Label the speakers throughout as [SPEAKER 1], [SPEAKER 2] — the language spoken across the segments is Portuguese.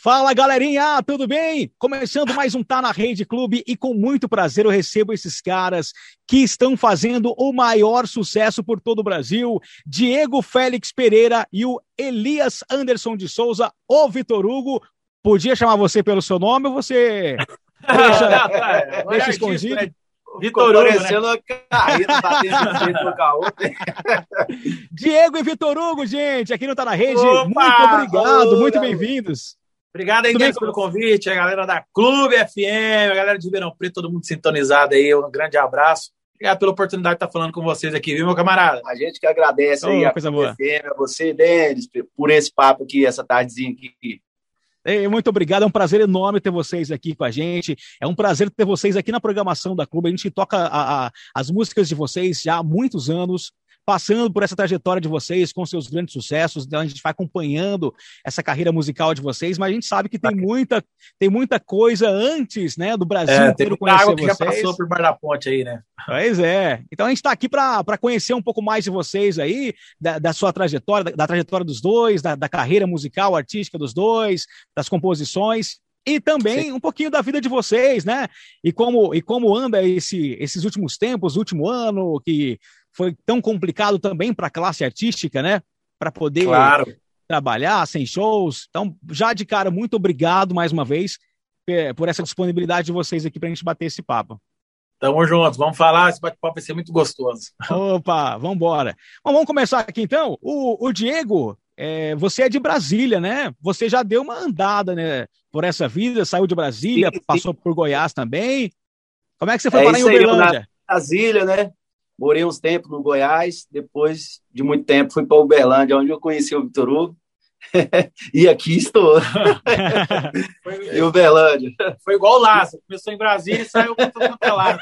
[SPEAKER 1] Fala galerinha, tudo bem? Começando mais um Tá na Rede Clube e com muito prazer eu recebo esses caras que estão fazendo o maior sucesso por todo o Brasil: Diego Félix Pereira e o Elias Anderson de Souza, o Vitor Hugo. Podia chamar você pelo seu nome ou você deixa, deixa escondido? Né?
[SPEAKER 2] Vitor Hugo, né? caído, batendo no caô.
[SPEAKER 1] Diego e Vitor Hugo, gente, aqui não Tá na Rede. Opa, muito obrigado, muito bem-vindos.
[SPEAKER 2] Obrigado aí, Guedes, pelo convite, a galera da Clube FM, a galera de Ribeirão Preto, todo mundo sintonizado aí, um grande abraço. Obrigado pela oportunidade de estar falando com vocês aqui, viu, meu camarada?
[SPEAKER 3] A gente que agradece oh, aí a coisa boa. FM, a você, Denis, por esse papo aqui, essa tardezinha aqui.
[SPEAKER 1] Muito obrigado, é um prazer enorme ter vocês aqui com a gente. É um prazer ter vocês aqui na programação da Clube. A gente toca a, a, as músicas de vocês já há muitos anos passando por essa trajetória de vocês, com seus grandes sucessos, então a gente vai acompanhando essa carreira musical de vocês, mas a gente sabe que tem muita, tem muita coisa antes, né, do Brasil é,
[SPEAKER 2] inteiro conhecer água que vocês. já passou por Bar da Ponte aí, né?
[SPEAKER 1] Pois é. Então a gente está aqui para conhecer um pouco mais de vocês aí, da, da sua trajetória, da, da, trajetória dos dois, da, da carreira musical, artística dos dois, das composições e também Sim. um pouquinho da vida de vocês, né? E como, e como anda esse, esses últimos tempos, último ano, que foi tão complicado também para a classe artística, né? Para poder claro. trabalhar sem shows. Então, já de cara, muito obrigado mais uma vez por essa disponibilidade de vocês aqui para a gente bater esse papo.
[SPEAKER 2] Tamo juntos, vamos falar, esse bate-papo vai ser muito gostoso.
[SPEAKER 1] Opa, vamos embora. Bom, vamos começar aqui então. O, o Diego, é, você é de Brasília, né? Você já deu uma andada né, por essa vida, saiu de Brasília, sim, sim. passou por Goiás também. Como é que você foi é parar em Uberlândia?
[SPEAKER 3] Aí, Brasília, né? Morei uns tempos no Goiás, depois de muito tempo fui para Uberlândia, onde eu conheci o Vitor Hugo. e aqui estou. em Uberlândia.
[SPEAKER 2] Foi igual o Lázaro, começou em Brasília e saiu para todo é lado.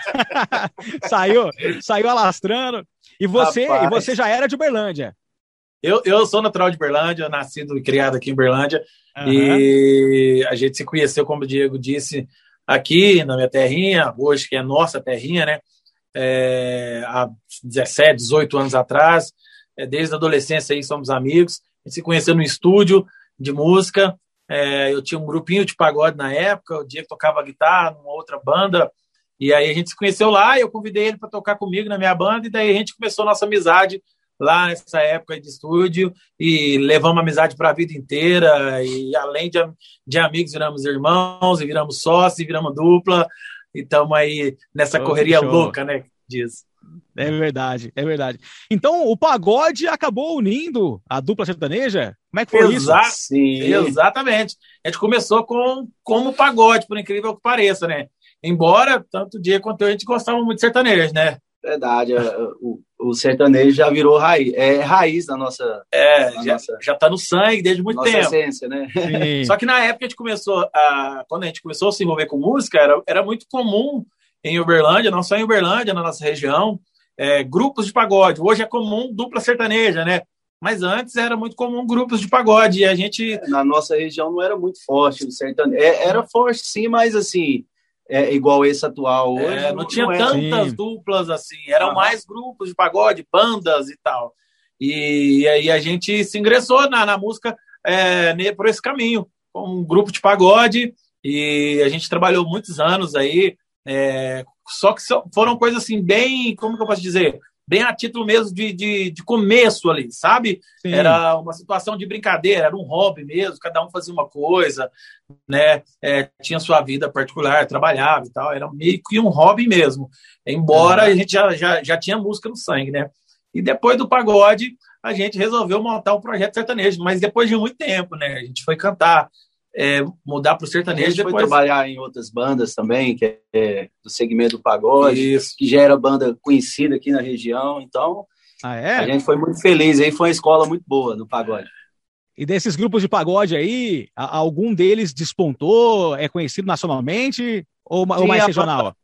[SPEAKER 1] saiu, saiu alastrando. E você, e você já era de Uberlândia?
[SPEAKER 2] Eu, eu sou natural de Uberlândia, nascido e criado aqui em Uberlândia. Uhum. E a gente se conheceu, como o Diego disse, aqui na minha terrinha, hoje que é nossa terrinha, né? É, há 17, 18 anos atrás. É, desde a adolescência aí somos amigos. A gente se conheceu no estúdio de música. É, eu tinha um grupinho de pagode na época, o Diego tocava guitarra numa outra banda. E aí a gente se conheceu lá, eu convidei ele para tocar comigo na minha banda, e daí a gente começou a nossa amizade lá nessa época de estúdio e levamos a amizade para a vida inteira. E além de, de amigos, viramos irmãos, e viramos sócios, e viramos dupla. E estamos aí nessa oh, correria louca, né? Diz.
[SPEAKER 1] É verdade, é verdade. Então, o pagode acabou unindo a dupla sertaneja? Como é que foi Exa isso?
[SPEAKER 2] Sim. Exatamente. A gente começou com como pagode, por incrível que pareça, né? Embora, tanto o dia quanto eu, a gente gostava muito de sertanejo, né?
[SPEAKER 3] Verdade, o, o sertanejo já virou raiz, é raiz da nossa.
[SPEAKER 2] É, da já, nossa, já tá no sangue desde muito
[SPEAKER 3] nossa
[SPEAKER 2] tempo.
[SPEAKER 3] essência, né?
[SPEAKER 2] Sim. Só que na época a gente começou a. Quando a gente começou a se envolver com música, era, era muito comum em Uberlândia, não só em Uberlândia, na nossa região, é, grupos de pagode. Hoje é comum dupla sertaneja, né? Mas antes era muito comum grupos de pagode. E a gente.
[SPEAKER 3] Na nossa região não era muito forte o sertanejo. É, era forte sim, mas assim é, igual esse atual
[SPEAKER 2] hoje. É, não, não, tinha não é. tantas Sim. duplas assim, eram mais grupos de pagode, bandas e tal. E, aí a gente se ingressou na, na música é, por esse caminho, com um grupo de pagode, e a gente trabalhou muitos anos aí, é, só que foram coisas assim, bem, como que eu posso dizer? Bem a título mesmo de, de, de começo ali, sabe? Sim. Era uma situação de brincadeira, era um hobby mesmo, cada um fazia uma coisa, né? É, tinha sua vida particular, trabalhava e tal, era meio que um hobby mesmo, embora uhum. a gente já, já, já tinha música no sangue, né? E depois do pagode, a gente resolveu montar um projeto sertanejo, mas depois de muito tempo, né? A gente foi cantar é, mudar para o sertanejo. A gente
[SPEAKER 3] depois... foi trabalhar em outras bandas também, que é do segmento do pagode, Isso. que já era banda conhecida aqui na região. Então, ah, é? a gente foi muito feliz. Aí foi uma escola muito boa no pagode.
[SPEAKER 1] E desses grupos de pagode aí, algum deles despontou, é conhecido nacionalmente ou, ou mais regional?
[SPEAKER 3] A banda,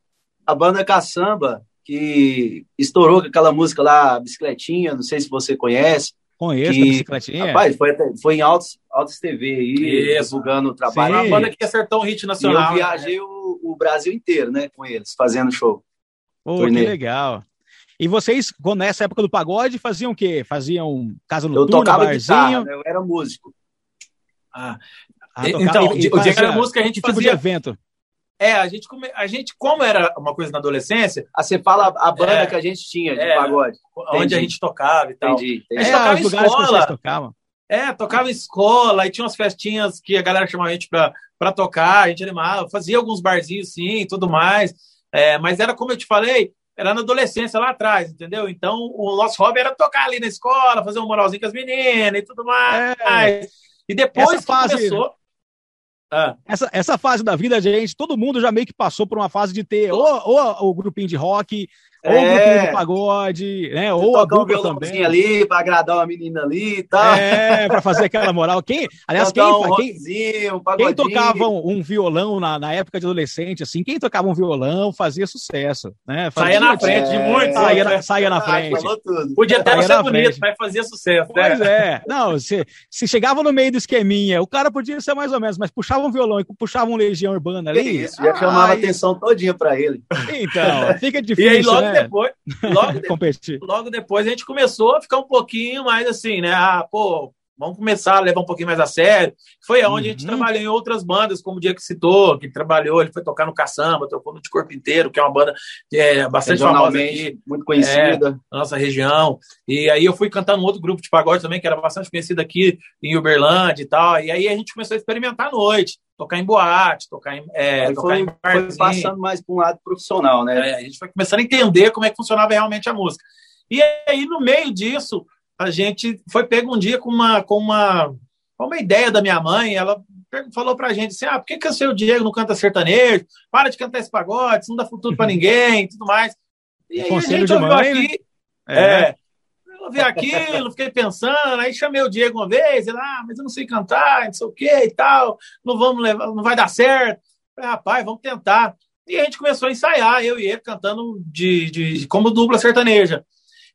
[SPEAKER 3] a banda Caçamba, que estourou com aquela música lá, Bicicletinha, não sei se você conhece.
[SPEAKER 1] Conheço que, a bicicletinha.
[SPEAKER 3] Rapaz, foi, foi em Altos, Altos TV aí, Isso. divulgando o trabalho.
[SPEAKER 2] Sim. Uma banda que acertou um hit nacional.
[SPEAKER 3] E eu viajei né? o, o, Brasil inteiro, né, com eles, fazendo show.
[SPEAKER 1] Pô, que legal. E vocês, nessa época do pagode, faziam o quê? Faziam casa noturna,
[SPEAKER 3] eu tocava
[SPEAKER 1] barzinho?
[SPEAKER 3] Guitarra, né? Eu era músico.
[SPEAKER 2] Ah, Ah, então, o dia que era música a gente tipo fazia.
[SPEAKER 1] De evento.
[SPEAKER 2] É, a gente, come... a gente, como era uma coisa na adolescência.
[SPEAKER 3] Ah, você fala a banda é, que a gente tinha de é, pagode.
[SPEAKER 2] Onde entendi. a gente tocava e tal.
[SPEAKER 3] Entendi. entendi.
[SPEAKER 2] A gente
[SPEAKER 1] é,
[SPEAKER 2] tocava
[SPEAKER 1] em escola. Tocavam.
[SPEAKER 2] É, tocava em escola, e tinha umas festinhas que a galera chamava a gente pra, pra tocar, a gente animava, fazia alguns barzinhos sim e tudo mais. É, mas era como eu te falei, era na adolescência lá atrás, entendeu? Então o nosso hobby era tocar ali na escola, fazer um moralzinho com as meninas e tudo mais. É. E depois Essa fase, começou.
[SPEAKER 1] Ah. Essa, essa fase da vida, gente, todo mundo já meio que passou por uma fase de ter ou, ou o grupinho de rock, ou é. o grupinho de pagode, né? ou a dupla um também.
[SPEAKER 3] ali para agradar uma menina ali e tal.
[SPEAKER 1] É, para fazer aquela moral. Quem, aliás, quem, um quem, um quem tocava um, violão na, na época de adolescente, assim, quem tocava um violão fazia sucesso, né?
[SPEAKER 2] Fazia, saia na frente é, de muito.
[SPEAKER 1] Saia, na, saia na frente.
[SPEAKER 2] Podia até não ser bonito, mas fazia sucesso.
[SPEAKER 1] Né? Pois né? é. Não, se, se chegava no meio do esqueminha, o cara podia ser mais ou menos, mas puxava um violão e puxava um Legião Urbana ali.
[SPEAKER 3] Isso, já chamava atenção todinha para ele.
[SPEAKER 1] Então, fica difícil,
[SPEAKER 2] E aí, logo
[SPEAKER 1] né?
[SPEAKER 2] Depois, logo, de, logo depois a gente começou a ficar um pouquinho mais assim, né? Ah, pô, vamos começar a levar um pouquinho mais a sério. Foi onde uhum. a gente uhum. trabalhou em outras bandas, como o dia que citou, que trabalhou, ele foi tocar no Caçamba, tocou no De Corpo Inteiro, que é uma banda é bastante famosa aqui,
[SPEAKER 3] muito conhecida
[SPEAKER 2] é, na nossa região. E aí eu fui cantar num outro grupo de pagode também, que era bastante conhecido aqui em Uberlândia e tal. E aí a gente começou a experimentar à noite, tocar em boate, tocar em, é, tocar
[SPEAKER 3] foi,
[SPEAKER 2] em
[SPEAKER 3] foi passando mais para um lado profissional, né?
[SPEAKER 2] É, a gente foi começando a entender como é que funcionava realmente a música. E aí, no meio disso, a gente foi pego um dia com uma, com uma, com uma ideia da minha mãe. Ela falou pra gente assim: ah, por que, que o seu Diego não canta sertanejo? Para de cantar esse pagode, isso não dá futuro para ninguém tudo mais.
[SPEAKER 1] E aí Conselho a gente ouviu mãe, aqui.
[SPEAKER 2] Né? É. é. Eu ouvi aquilo, fiquei pensando, aí chamei o Diego uma vez, ele, ah, mas eu não sei cantar, não sei o que e tal, não vamos levar, não vai dar certo. Falei, rapaz, vamos tentar. E a gente começou a ensaiar, eu e ele cantando de, de, como dupla sertaneja.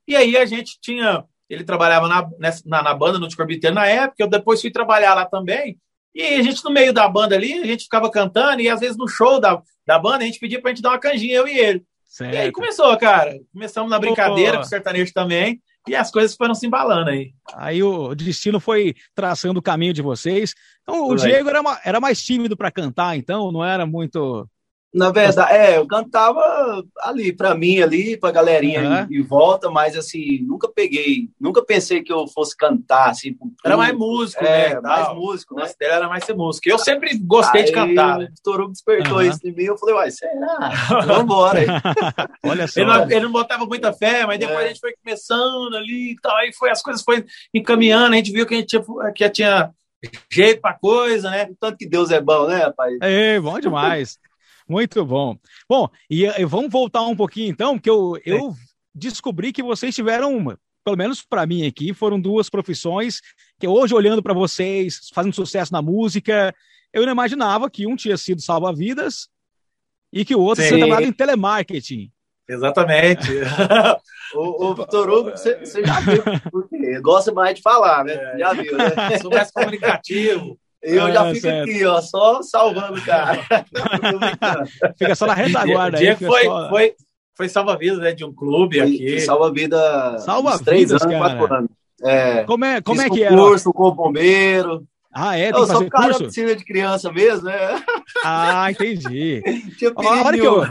[SPEAKER 2] E aí a gente tinha ele trabalhava na, na, na banda no Descorbiteiro na época, eu depois fui trabalhar lá também. E a gente, no meio da banda ali, a gente ficava cantando, e às vezes no show da, da banda, a gente pedia pra gente dar uma canjinha, eu e ele. Certo. E aí começou, cara. Começamos na brincadeira Pô. com o sertanejo também, e as coisas foram se embalando aí.
[SPEAKER 1] Aí o destino foi traçando o caminho de vocês. Então o Diego era, era mais tímido para cantar, então, não era muito
[SPEAKER 3] na verdade, é, eu cantava ali, pra mim, ali, pra galerinha uhum. em, em, volta, mas assim, nunca peguei, nunca pensei que eu fosse cantar, assim.
[SPEAKER 2] Era mais músico,
[SPEAKER 3] é, né? mais músico, né?
[SPEAKER 2] dele era mais ser músico. Eu sempre gostei aí, de cantar. Né?
[SPEAKER 3] O Torugo despertou uhum. isso em mim, eu falei, uai, será? Vambora.
[SPEAKER 2] Olha só. Ele não, ele não, botava muita fé, mas depois é. a gente foi começando ali e tal, aí foi, as coisas foram encaminhando, a gente viu que a gente tinha, que tinha jeito pra coisa, né?
[SPEAKER 3] Tanto que Deus é bom, né, rapaz?
[SPEAKER 1] É, bom demais. Muito bom. Bom, e, e, vamos voltar um pouquinho então, que eu, eu descobri que vocês tiveram uma, pelo menos para mim aqui, foram duas profissões que hoje, olhando para vocês, fazendo sucesso na música, eu não imaginava que um tinha sido salva-vidas e que o outro tinha trabalhado em telemarketing.
[SPEAKER 2] Exatamente.
[SPEAKER 3] o, o Vitor Hugo, você já viu, porque gosta mais de falar, né? É. Já viu, né?
[SPEAKER 2] Sou mais comunicativo.
[SPEAKER 3] Eu ah, já fico certo. aqui, ó, só salvando o cara.
[SPEAKER 1] Fica só na retaguarda
[SPEAKER 2] aí. Foi, só... foi, foi salva-vidas né, de um clube foi, aqui.
[SPEAKER 3] Salva-vida
[SPEAKER 1] salva três anos, cara.
[SPEAKER 3] quatro anos. É,
[SPEAKER 1] como é, como é
[SPEAKER 3] que
[SPEAKER 1] é?
[SPEAKER 3] curso com o bombeiro.
[SPEAKER 1] Ah, é? Tem eu
[SPEAKER 3] sou cara curso? da piscina de criança mesmo, né?
[SPEAKER 1] Ah, entendi. Tinha a hora que eu,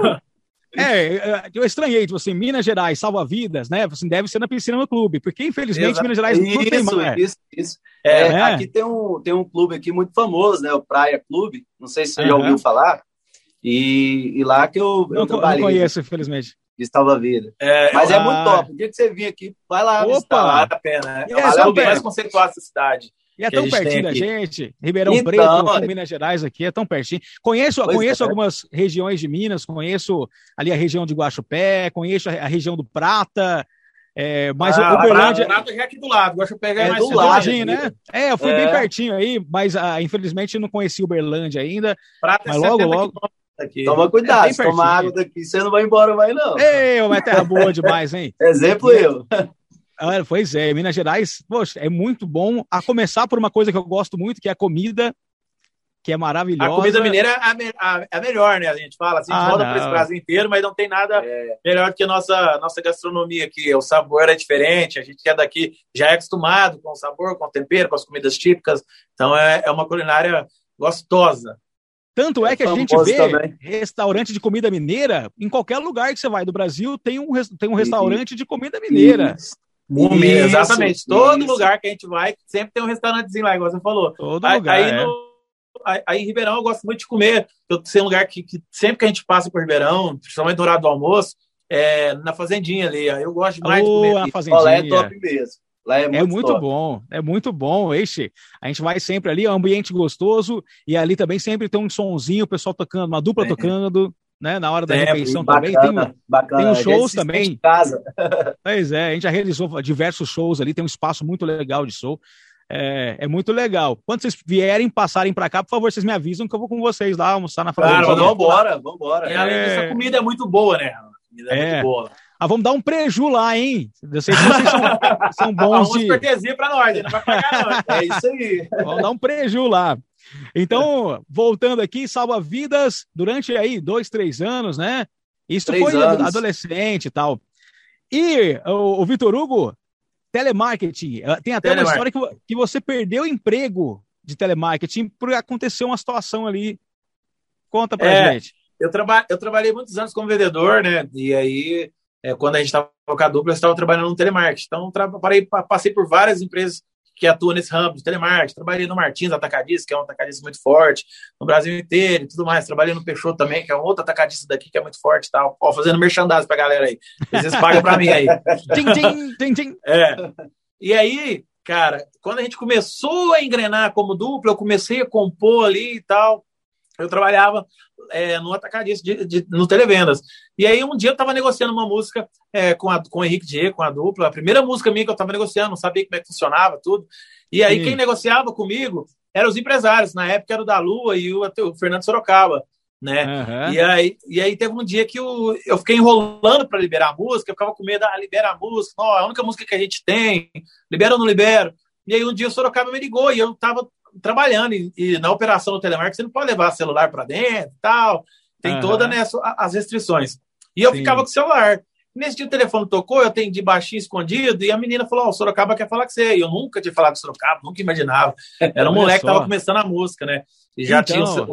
[SPEAKER 1] é, é, eu estranhei, tipo assim, Minas Gerais salva vidas, né? Assim, deve ser na piscina no clube, porque infelizmente Exato. Minas Gerais
[SPEAKER 3] não tem mar. Isso, isso. É, é, Aqui tem um, tem um clube aqui muito famoso, né? O Praia Clube. Não sei se você uhum. já ouviu falar. E, e lá que eu,
[SPEAKER 1] eu não, trabalhei. Não conheço, infelizmente.
[SPEAKER 3] De salva-vida. É, Mas é muito top. O dia que você vir aqui, vai lá.
[SPEAKER 2] Opa! Vale a pena. Né? É, é, é mais conceituar essa cidade.
[SPEAKER 1] E é tão pertinho da gente, Ribeirão então, Preto, Minas Gerais aqui, é tão pertinho. Conheço, conheço é. algumas regiões de Minas, conheço ali a região de Guaxupé, conheço a, a região do Prata, é, mas ah, o Uberlândia...
[SPEAKER 2] Prata já é aqui do lado, Guaxupé é, é mais
[SPEAKER 1] do lado, né? É, eu fui é. bem pertinho aí, mas ah, infelizmente não conheci Uberlândia ainda.
[SPEAKER 2] Prata
[SPEAKER 1] mas logo, logo...
[SPEAKER 3] Aqui. Toma cuidado, é toma água daqui, você não vai embora mais não.
[SPEAKER 1] Ei, mas terra boa demais, hein?
[SPEAKER 3] Exemplo eu.
[SPEAKER 1] Ah, pois é, Minas Gerais, poxa, é muito bom. A começar por uma coisa que eu gosto muito, que é a comida, que é maravilhosa.
[SPEAKER 2] A comida mineira é a, a, a melhor, né? A gente fala assim, a gente ah, roda para esse Brasil inteiro, mas não tem nada é. melhor do que a nossa, nossa gastronomia aqui. O sabor é diferente, a gente que é daqui já é acostumado com o sabor, com o tempero, com as comidas típicas. Então é, é uma culinária gostosa.
[SPEAKER 1] Tanto é, é que a gente vê também. restaurante de comida mineira em qualquer lugar que você vai do Brasil tem um, tem um restaurante de comida mineira. Isso.
[SPEAKER 2] Isso, exatamente. Isso. Todo lugar que a gente vai, sempre tem um restaurantezinho lá, igual você falou.
[SPEAKER 1] Todo aí, lugar. Aí, é. no,
[SPEAKER 2] aí, em Ribeirão eu gosto muito de comer. Eu sei um lugar que, que, sempre que a gente passa por Ribeirão, principalmente no horário do almoço, é na fazendinha ali. Eu gosto mais
[SPEAKER 1] oh, de comer. A fazendinha.
[SPEAKER 3] Olá, é top mesmo. Lá é, muito,
[SPEAKER 1] é muito bom, é muito bom, Eixe. A gente vai sempre ali, é um ambiente gostoso, e ali também sempre tem um sonzinho, o pessoal tocando, uma dupla é. tocando, né? Na hora da é, refeição também. Tem, bacana. tem uns shows também.
[SPEAKER 3] Casa.
[SPEAKER 1] pois é, a gente já realizou diversos shows ali, tem um espaço muito legal de show. É, é, muito legal. Quando vocês vierem, passarem para cá, por favor, vocês me avisam que eu vou com vocês lá almoçar na
[SPEAKER 3] fazenda. Claro, vamos embora, vamos embora.
[SPEAKER 2] E além disso, a comida é muito boa, né? A comida é, é muito boa.
[SPEAKER 1] Ah, vamos dar um preju lá, hein? Eu sei que vocês são, são bons de...
[SPEAKER 2] cortesia para nós, não vai pagar não. É isso aí.
[SPEAKER 1] Vamos dar um preju lá. Então, voltando aqui, salva vidas durante aí dois, três anos, né? Isso três foi anos. adolescente e tal. E o, o Vitor Hugo, telemarketing, tem até uma história que, que você perdeu o emprego de telemarketing por acontecer uma situação ali. Conta pra é, gente.
[SPEAKER 2] Eu, traba eu trabalhei muitos anos como vendedor, né? E aí é, quando a gente estava com a dupla, eu estava trabalhando no telemarketing. Então, parei, passei por várias empresas que atuam nesse ramo de telemarketing. Trabalhei no Martins Atacadista, que é um atacadista muito forte, no Brasil inteiro e tudo mais. Trabalhei no Peixoto também, que é um outro atacadista daqui que é muito forte e tal. Ó, fazendo merchandising pra galera aí. Vocês pagam pra mim aí.
[SPEAKER 1] tim, tim, tim, tim.
[SPEAKER 2] É. E aí, cara, quando a gente começou a engrenar como dupla, eu comecei a compor ali e tal. Eu trabalhava é, no atacadista de, de, no televendas. E aí um dia eu estava negociando uma música é, com, a, com o Henrique Diego, com a dupla, a primeira música minha que eu estava negociando, não sabia como é que funcionava, tudo. E aí Sim. quem negociava comigo eram os empresários, na época era o da Lua e o, o Fernando Sorocaba. Né? Uhum. E, aí, e aí teve um dia que eu, eu fiquei enrolando para liberar a música, eu ficava com medo, ah, libera a música, é a única música que a gente tem, libera ou não libera? E aí um dia o Sorocaba me ligou e eu estava trabalhando e, e, na operação do telemarketing você não pode levar celular para dentro e tal. Tem uhum. todas né, as restrições. E eu Sim. ficava com o celular. Nesse dia o telefone tocou, eu atendi baixinho, escondido, e a menina falou: Ó, oh, o Sorocaba quer falar com você. E eu nunca tinha falado com o Sorocaba, nunca imaginava. Era um moleque que tava começando a música, né? E já, então... tinha, o,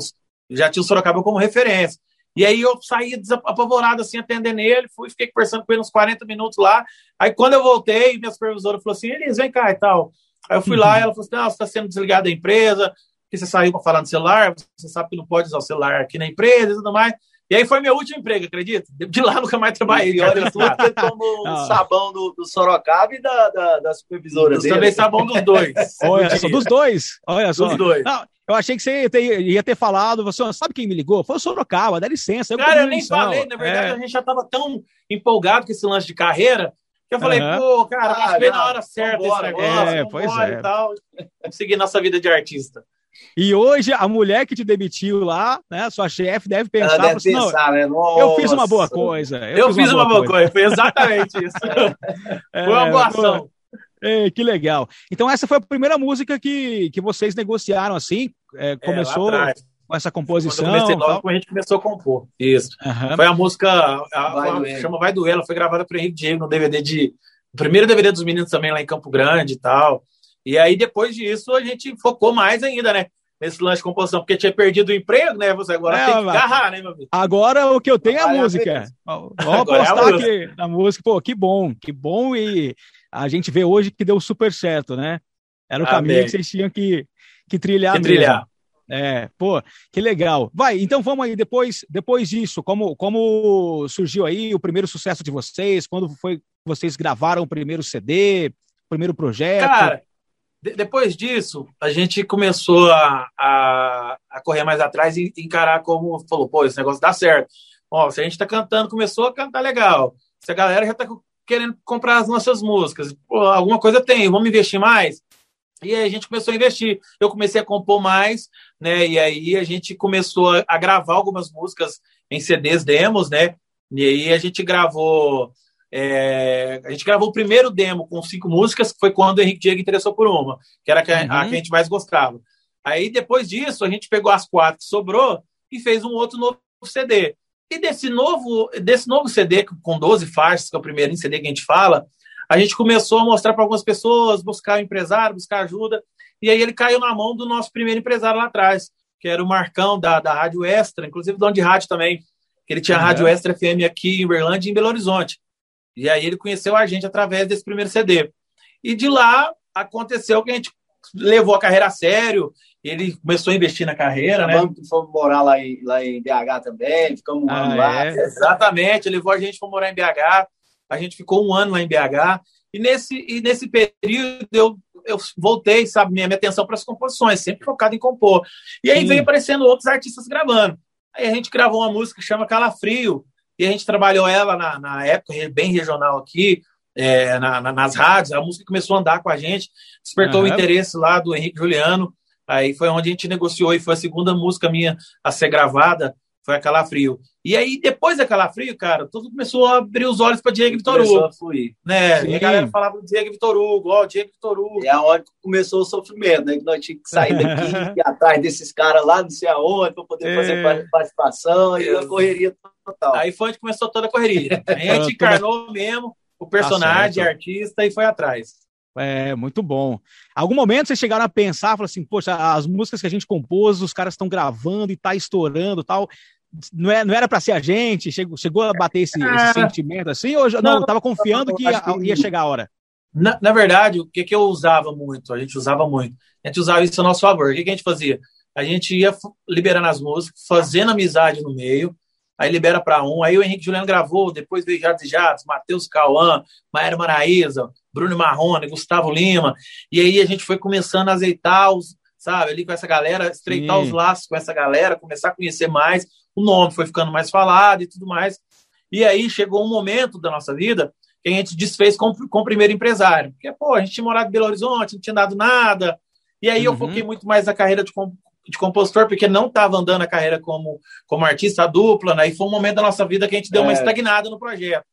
[SPEAKER 2] já tinha o Sorocaba como referência. E aí eu saí apavorado, assim, atendendo ele, fui, fiquei conversando com ele uns 40 minutos lá. Aí quando eu voltei, minha supervisora falou assim: Elis, vem cá e tal. Aí eu fui uhum. lá e ela falou assim: não, você está sendo desligado da empresa, que você saiu para falar no celular, você sabe que não pode usar o celular aqui na empresa e tudo mais. E aí foi meu último emprego, acredita? De lá nunca mais trabalhei.
[SPEAKER 3] Olha, tudo como o sabão do, do, Sorocaba e da, da, da supervisora dele.
[SPEAKER 2] também sabão dos dois.
[SPEAKER 1] Olha só, dos dois. Olha só. Dos dois. Não, eu achei que você ia ter, ia ter falado, você sabe quem me ligou? Foi o Sorocaba, dá licença.
[SPEAKER 2] Eu Cara, eu nem falei, na verdade, é. a gente já estava tão empolgado com esse lance de carreira eu falei, uhum. pô, cara, ah, que na hora certa vambora, esse negócio, é, pois é. e tal. Seguir nossa vida de artista.
[SPEAKER 1] E hoje a mulher que te demitiu lá, né, sua chefe deve pensar, deve assim, pensar né? eu fiz uma boa coisa.
[SPEAKER 2] Eu, eu fiz, uma, boa, coisa. coisa. foi exatamente isso. É, foi uma boa ação.
[SPEAKER 1] É, que legal. Então essa foi a primeira música que, que vocês negociaram assim, é, começou com essa composição. Quando
[SPEAKER 2] comecei logo, a gente começou a compor. Isso. Uhum. Foi a música, a, vai a, chama Vai Doer, ela foi gravada por Henrique Diego no DVD de. O primeiro DVD dos meninos também lá em Campo Grande e tal. E aí, depois disso, a gente focou mais ainda, né? Nesse lance de composição, porque tinha perdido o emprego, né? Você agora é, tem que agarrar, né, meu amigo?
[SPEAKER 1] Agora o que eu tenho é a música. Vamos apostar é aqui na música. Pô, que bom, que bom. E a gente vê hoje que deu super certo, né? Era o Amém. caminho que vocês tinham que, que trilhar. Que trilhar. É, pô, que legal. Vai, então vamos aí, depois, depois disso, como, como surgiu aí o primeiro sucesso de vocês, quando foi vocês gravaram o primeiro CD, primeiro projeto?
[SPEAKER 2] Cara, de, depois disso, a gente começou a, a, a, correr mais atrás e encarar como, falou, pô, esse negócio dá certo. Ó, se a gente tá cantando, começou a cantar legal, se a galera já tá querendo comprar as nossas músicas, pô, alguma coisa tem, vamos investir mais? E aí a gente começou a investir. Eu comecei a compor mais, né? E aí a gente começou a, a gravar algumas músicas em CDs demos, né? E aí a gente gravou. É, a gente gravou o primeiro demo com cinco músicas, que foi quando o Henrique Diego interessou por uma, que era a, uhum. a que a gente mais gostava. Aí depois disso, a gente pegou as quatro que sobrou e fez um outro novo CD. E desse novo, desse novo CD, com 12 faixas, que é o primeiro CD que a gente fala, a gente começou a mostrar para algumas pessoas, buscar empresário, buscar ajuda, e aí ele caiu na mão do nosso primeiro empresário lá atrás, que era o Marcão da, da Rádio Extra, inclusive dono de rádio também, que ele tinha uhum. Rádio Extra FM aqui em Uberlândia e em Belo Horizonte. E aí ele conheceu a gente através desse primeiro CD. E de lá aconteceu que a gente levou a carreira a sério, ele começou a investir na carreira, né?
[SPEAKER 3] Fomos morar lá em, lá em BH também, ficamos um ah, ano lá.
[SPEAKER 2] É? Exatamente, levou a gente para morar em BH, a gente ficou um ano lá em BH, e nesse, e nesse período eu, eu voltei, sabe, minha, minha atenção para as composições, sempre focado em compor. E aí Sim. veio aparecendo outros artistas gravando. Aí a gente gravou uma música que chama Calafrio, e a gente trabalhou ela na, na época bem regional aqui, é, na, na, nas rádios, a música começou a andar com a gente, despertou uhum. o interesse lá do Henrique Juliano, aí foi onde a gente negociou e foi a segunda música minha a ser gravada, foi a Calafrio. E aí, depois da Calafrio, cara, tudo começou a abrir os olhos para Diego Vitor Hugo. Né? E a galera falava do Diego Vitor Hugo, ó, Diego Vitor Hugo.
[SPEAKER 3] É a hora que começou o sofrimento, né? Que nós tínhamos que sair daqui, ir atrás desses caras lá, não sei aonde, para poder é. fazer participação, e a correria total.
[SPEAKER 2] Aí foi onde começou toda a correria. Aí a gente encarnou mesmo o personagem, tá artista, e foi atrás.
[SPEAKER 1] É, muito bom. Algum momento vocês chegaram a pensar, falaram assim, poxa, as músicas que a gente compôs, os caras estão gravando e tá estourando tal. Não, é, não era para ser a gente? Chegou, chegou a bater esse, esse é. sentimento assim? Ou não, não tava confiando que ia, que ia, chegar a hora?
[SPEAKER 2] Na, na verdade, o que, que eu usava muito? A gente usava muito. A gente usava isso a nosso favor. O que, que a gente fazia? A gente ia liberando as músicas, fazendo amizade no meio, aí libera para um. Aí o Henrique Juliano gravou, depois veio Jardim Jatos, Matheus Cauã, Maera Maraíza, Bruno Marrone, Gustavo Lima. E aí a gente foi começando a azeitar os, sabe, ali com essa galera, estreitar Sim. os laços com essa galera, começar a conhecer mais. O nome foi ficando mais falado e tudo mais. E aí chegou um momento da nossa vida que a gente desfez com, com o primeiro empresário. Porque, pô, a gente tinha morado em Belo Horizonte, não tinha dado nada. E aí uhum. eu foquei muito mais na carreira de, de compositor, porque não estava andando a carreira como, como artista dupla, né? E foi um momento da nossa vida que a gente deu é. uma estagnada no projeto.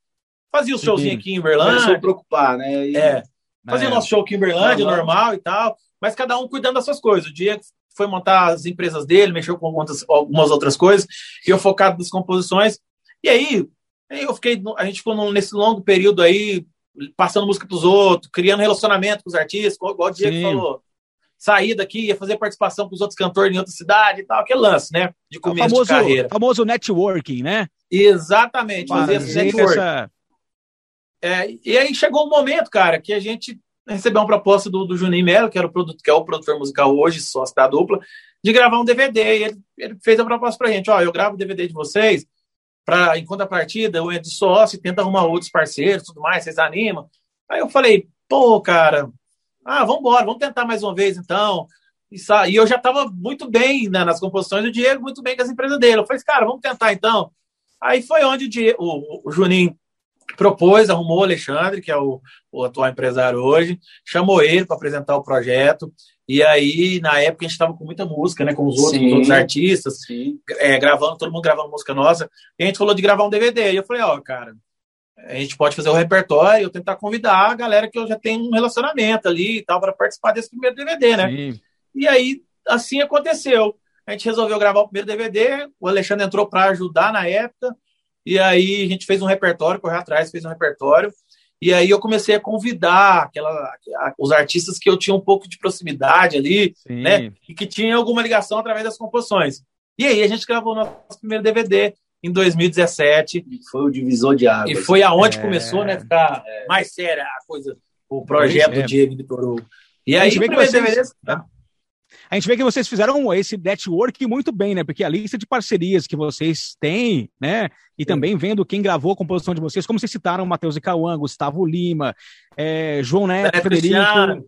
[SPEAKER 2] Fazia o Sim. showzinho aqui em Uberlândia. Começou a
[SPEAKER 3] preocupar, né?
[SPEAKER 2] E... É. Fazia o é. nosso show aqui em Uberlândia, normal. normal e tal, mas cada um cuidando das suas coisas. O Diego foi montar as empresas dele, mexeu com algumas, algumas outras coisas, e eu focado nas composições. E aí, eu fiquei, a gente ficou nesse longo período aí, passando música para os outros, criando relacionamento com os artistas, igual, igual o Diego Sim. falou sair daqui, ia fazer participação com os outros cantores em outra cidade e tal, aquele lance, né?
[SPEAKER 1] De começo o famoso, de carreira. famoso networking, né?
[SPEAKER 2] Exatamente, fazer esse networking. Essa... É, e aí chegou um momento, cara, que a gente recebeu uma proposta do, do Juninho Melo, que era o que é o produtor musical hoje, sócio da dupla, de gravar um DVD. E ele, ele fez a proposta pra gente, ó, eu gravo o DVD de vocês, para em partida eu entro de sócio tento arrumar outros parceiros, tudo mais, vocês animam. Aí eu falei, pô, cara, ah, vamos vamos tentar mais uma vez então. E eu já estava muito bem né, nas composições do Diego, muito bem com as empresas dele. Eu falei, cara, vamos tentar então. Aí foi onde o, Diego, o, o Juninho propôs, arrumou o Alexandre, que é o, o atual empresário hoje, chamou ele para apresentar o projeto. E aí, na época, a gente estava com muita música, né? Com os outros, outros artistas, é, gravando, todo mundo gravando música nossa. E a gente falou de gravar um DVD. E eu falei, ó, oh, cara, a gente pode fazer o repertório, eu tentar convidar a galera que eu já tenho um relacionamento ali e tal, para participar desse primeiro DVD, né? Sim. E aí, assim aconteceu. A gente resolveu gravar o primeiro DVD, o Alexandre entrou para ajudar na época, e aí a gente fez um repertório, correu atrás, fez um repertório, e aí eu comecei a convidar aquela, a, os artistas que eu tinha um pouco de proximidade ali, Sim. né? E que tinha alguma ligação através das composições. E aí a gente gravou o nosso primeiro DVD, em 2017.
[SPEAKER 3] Foi o divisor de águas.
[SPEAKER 2] E foi aonde é... começou, né, ficar é... mais séria a coisa, o projeto é. do Diego Vitor Hugo. E aí, a gente, vê que vocês,
[SPEAKER 1] tá. A gente vê que vocês fizeram esse network muito bem, né? Porque a lista de parcerias que vocês têm, né? E também vendo quem gravou a composição de vocês, como vocês citaram Matheus e Cauã, Gustavo Lima, é, João Neto, Zé Frederico, Cristiano.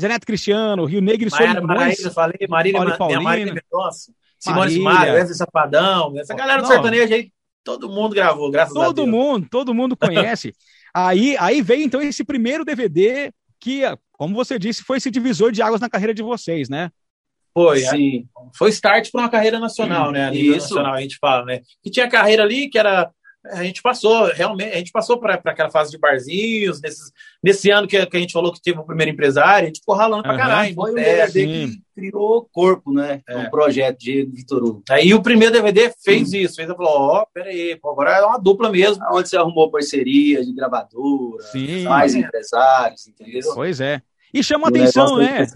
[SPEAKER 1] Zé Neto Cristiano, Rio Negro e
[SPEAKER 2] Solimões. Falei, Marília, Marília, Marília Mendonça. Simone Simaria, Wesley Safadão, essa galera do sertanejo aí, todo mundo gravou, graças
[SPEAKER 1] todo
[SPEAKER 2] a Deus.
[SPEAKER 1] Todo mundo, todo mundo conhece. aí, aí veio então esse primeiro DVD que, como você disse, foi esse divisor de águas na carreira de vocês, né?
[SPEAKER 2] Foi, Sim. foi start para uma carreira nacional, né? A nível Isso. nacional, a gente fala, né? Que tinha carreira ali que era a gente passou, realmente, a gente passou para aquela fase de barzinhos, nesses, nesse ano que, que, a gente falou que teve o primeiro empresário, a gente ficou ralando uhum, pra caralho.
[SPEAKER 3] Foi o DVD que criou o corpo, né? É. Um projeto de Vitor Hugo.
[SPEAKER 2] Aí o primeiro DVD fez hum. isso, fez, falou, ó, oh, peraí, agora é uma dupla mesmo.
[SPEAKER 3] Onde você arrumou parceria de gravadora, Sim. mais empresários, entendeu?
[SPEAKER 1] Pois é. E chama atenção, né?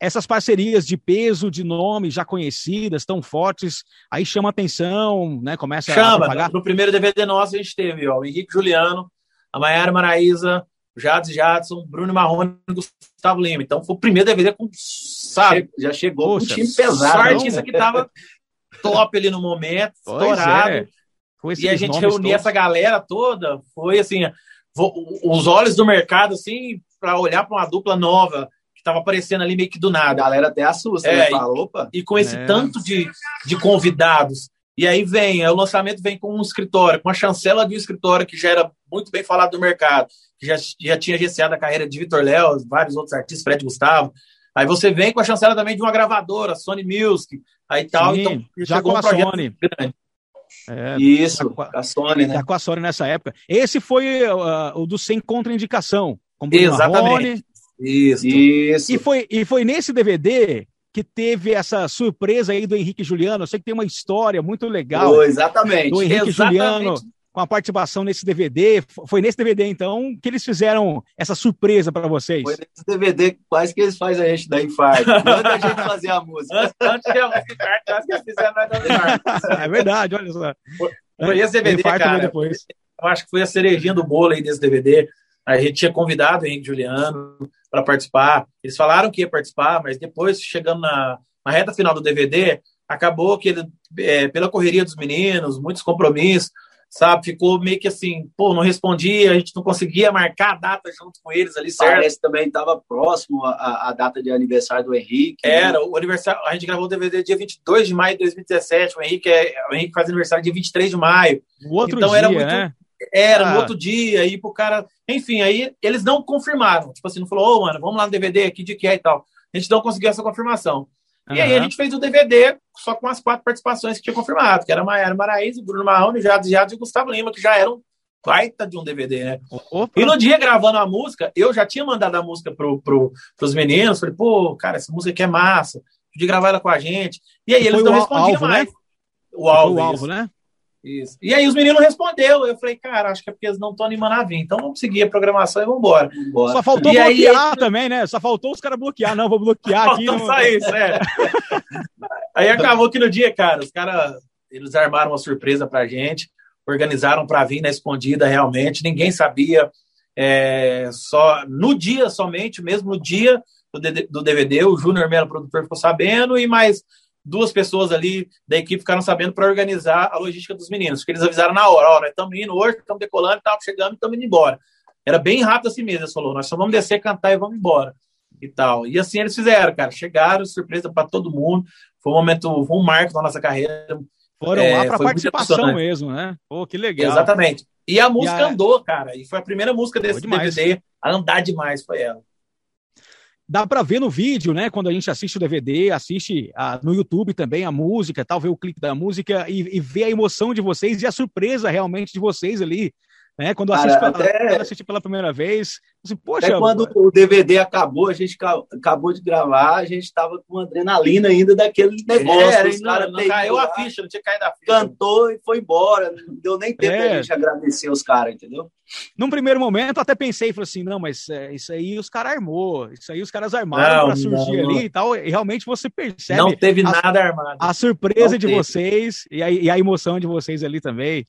[SPEAKER 1] Essas parcerias de peso, de nome, já conhecidas, tão fortes, aí chama atenção, né? Começa
[SPEAKER 2] chama, a pagar. No primeiro DVD nosso a gente teve ó, o Henrique Juliano, a Maiara Maraíza, Jades Jadson, Bruno Marrone e Gustavo Lima. Então foi o primeiro DVD com, sabe?
[SPEAKER 3] Já chegou Poxa, um time pesado. Só
[SPEAKER 2] artista que tava top ali no momento, pois estourado. É. E a gente reunia essa galera toda, foi assim, os olhos do mercado, assim, para olhar para uma dupla nova estava aparecendo ali meio que do nada.
[SPEAKER 3] A galera até assusta,
[SPEAKER 2] é, né? Fala, opa. E, com esse é. tanto de, de convidados. E aí vem, o lançamento vem com um escritório, com a chancela de um escritório que já era muito bem falado do mercado, que já, já tinha agenciado a carreira de Vitor Léo, vários outros artistas, Fred Gustavo. Aí você vem com a chancela também de uma gravadora, Sony Music, aí tal. Sim,
[SPEAKER 1] então, já com um a Sony. Grande.
[SPEAKER 3] É, Isso, com a, a Sony, né?
[SPEAKER 1] Já com a Sony nessa época. Esse foi uh, o do Sem Contraindicação.
[SPEAKER 2] Com Exatamente. Marrone.
[SPEAKER 1] Isso. Isso. E foi, e foi nesse DVD que teve essa surpresa aí do Henrique Juliano. Eu sei que tem uma história muito legal.
[SPEAKER 3] Oh, exatamente.
[SPEAKER 1] Do Henrique
[SPEAKER 3] exatamente.
[SPEAKER 1] Juliano com a participação nesse DVD. Foi nesse DVD, então, que eles fizeram essa surpresa para vocês?
[SPEAKER 3] Foi nesse DVD, quase que eles fazem a gente dar infarto. Manda a gente fazer a música. Antes de a música, quase que eles fizeram nós dar infarto.
[SPEAKER 1] É verdade, olha só.
[SPEAKER 2] Foi, foi esse DVD, cara. Depois. Eu acho que foi a cerejinha do bolo aí desse DVD. A gente tinha convidado o Henrique Juliano para participar. Eles falaram que ia participar, mas depois, chegando na, na reta final do DVD, acabou que ele, é, pela correria dos meninos, muitos compromissos, sabe? Ficou meio que assim, pô, não respondia, a gente não conseguia marcar a data junto com eles ali, certo?
[SPEAKER 3] Parece também estava próximo a, a, data de aniversário do Henrique.
[SPEAKER 2] Né? Era, né? o aniversário, a gente gravou o DVD dia 22 de maio de 2017, o Henrique, é, o Henrique faz aniversário dia 23 de maio.
[SPEAKER 1] O outro então dia, era muito... Né?
[SPEAKER 2] Era, ah. no outro dia, aí pro cara. Enfim, aí eles não confirmaram. Tipo assim, não falou, ô, oh, mano, vamos lá no DVD aqui de que é e tal. A gente não conseguiu essa confirmação. Uhum. E aí a gente fez o DVD só com as quatro participações que tinha confirmado, que era Maiara Maraíza, Bruno Marrone, Jades Jades e Gustavo Lima, que já eram baita de um DVD, né? Opa. E no dia gravando a música, eu já tinha mandado a música pro, pro, pros meninos, falei, pô, cara, essa música aqui é massa, podia gravar ela com a gente. E aí eles não respondiam alvo,
[SPEAKER 1] mais.
[SPEAKER 2] Né?
[SPEAKER 1] O alvo, o alvo né?
[SPEAKER 2] Isso. E aí os meninos respondeu. Eu falei, cara, acho que é porque eles não estão animando a vir. Então vamos seguir a programação e vamos embora.
[SPEAKER 1] Só faltou e bloquear aí, também, né? Só faltou os caras bloquear. Não, vou bloquear aqui.
[SPEAKER 2] Não... Só isso, é. aí acabou que no dia, cara, os caras eles armaram uma surpresa pra gente, organizaram para vir na escondida realmente. Ninguém sabia. É, só no dia somente, mesmo no dia do, do DVD, o Júnior Melo, produtor, ficou sabendo, e mais duas pessoas ali da equipe ficaram sabendo para organizar a logística dos meninos, porque eles avisaram na hora, ó, nós estamos indo hoje, estamos decolando, estamos chegando e estamos indo embora. Era bem rápido assim mesmo, eles falou, nós só vamos descer, cantar e vamos embora. E tal. E assim eles fizeram, cara. Chegaram, surpresa para todo mundo. Foi um momento, foi um marco na nossa carreira.
[SPEAKER 1] Foram é, lá para participação mesmo, né? Pô, que legal.
[SPEAKER 2] Exatamente. E a música e a... andou, cara. E foi a primeira música desse DVD a andar demais, foi ela
[SPEAKER 1] dá para ver no vídeo, né? Quando a gente assiste o DVD, assiste a, no YouTube também a música, tal, o clipe da música e, e ver a emoção de vocês e a surpresa realmente de vocês ali né? Quando Cara, assiste, pela, até... assisti pela primeira vez, assim, poxa.
[SPEAKER 3] Até quando o DVD acabou, a gente acabou de gravar, a gente estava com adrenalina ainda daquele negócio. É,
[SPEAKER 2] os não, não caiu a ficha, não tinha caído a ficha.
[SPEAKER 3] Cantou e foi embora. Não deu nem tempo é. a gente agradecer os caras, entendeu?
[SPEAKER 1] Num primeiro momento, até pensei, falei assim, não, mas é, isso aí os caras armou, isso aí os caras armaram para surgir não, ali e tal. E realmente você percebe.
[SPEAKER 2] Não teve a, nada armado.
[SPEAKER 1] A surpresa não de teve. vocês e a, e a emoção de vocês ali também.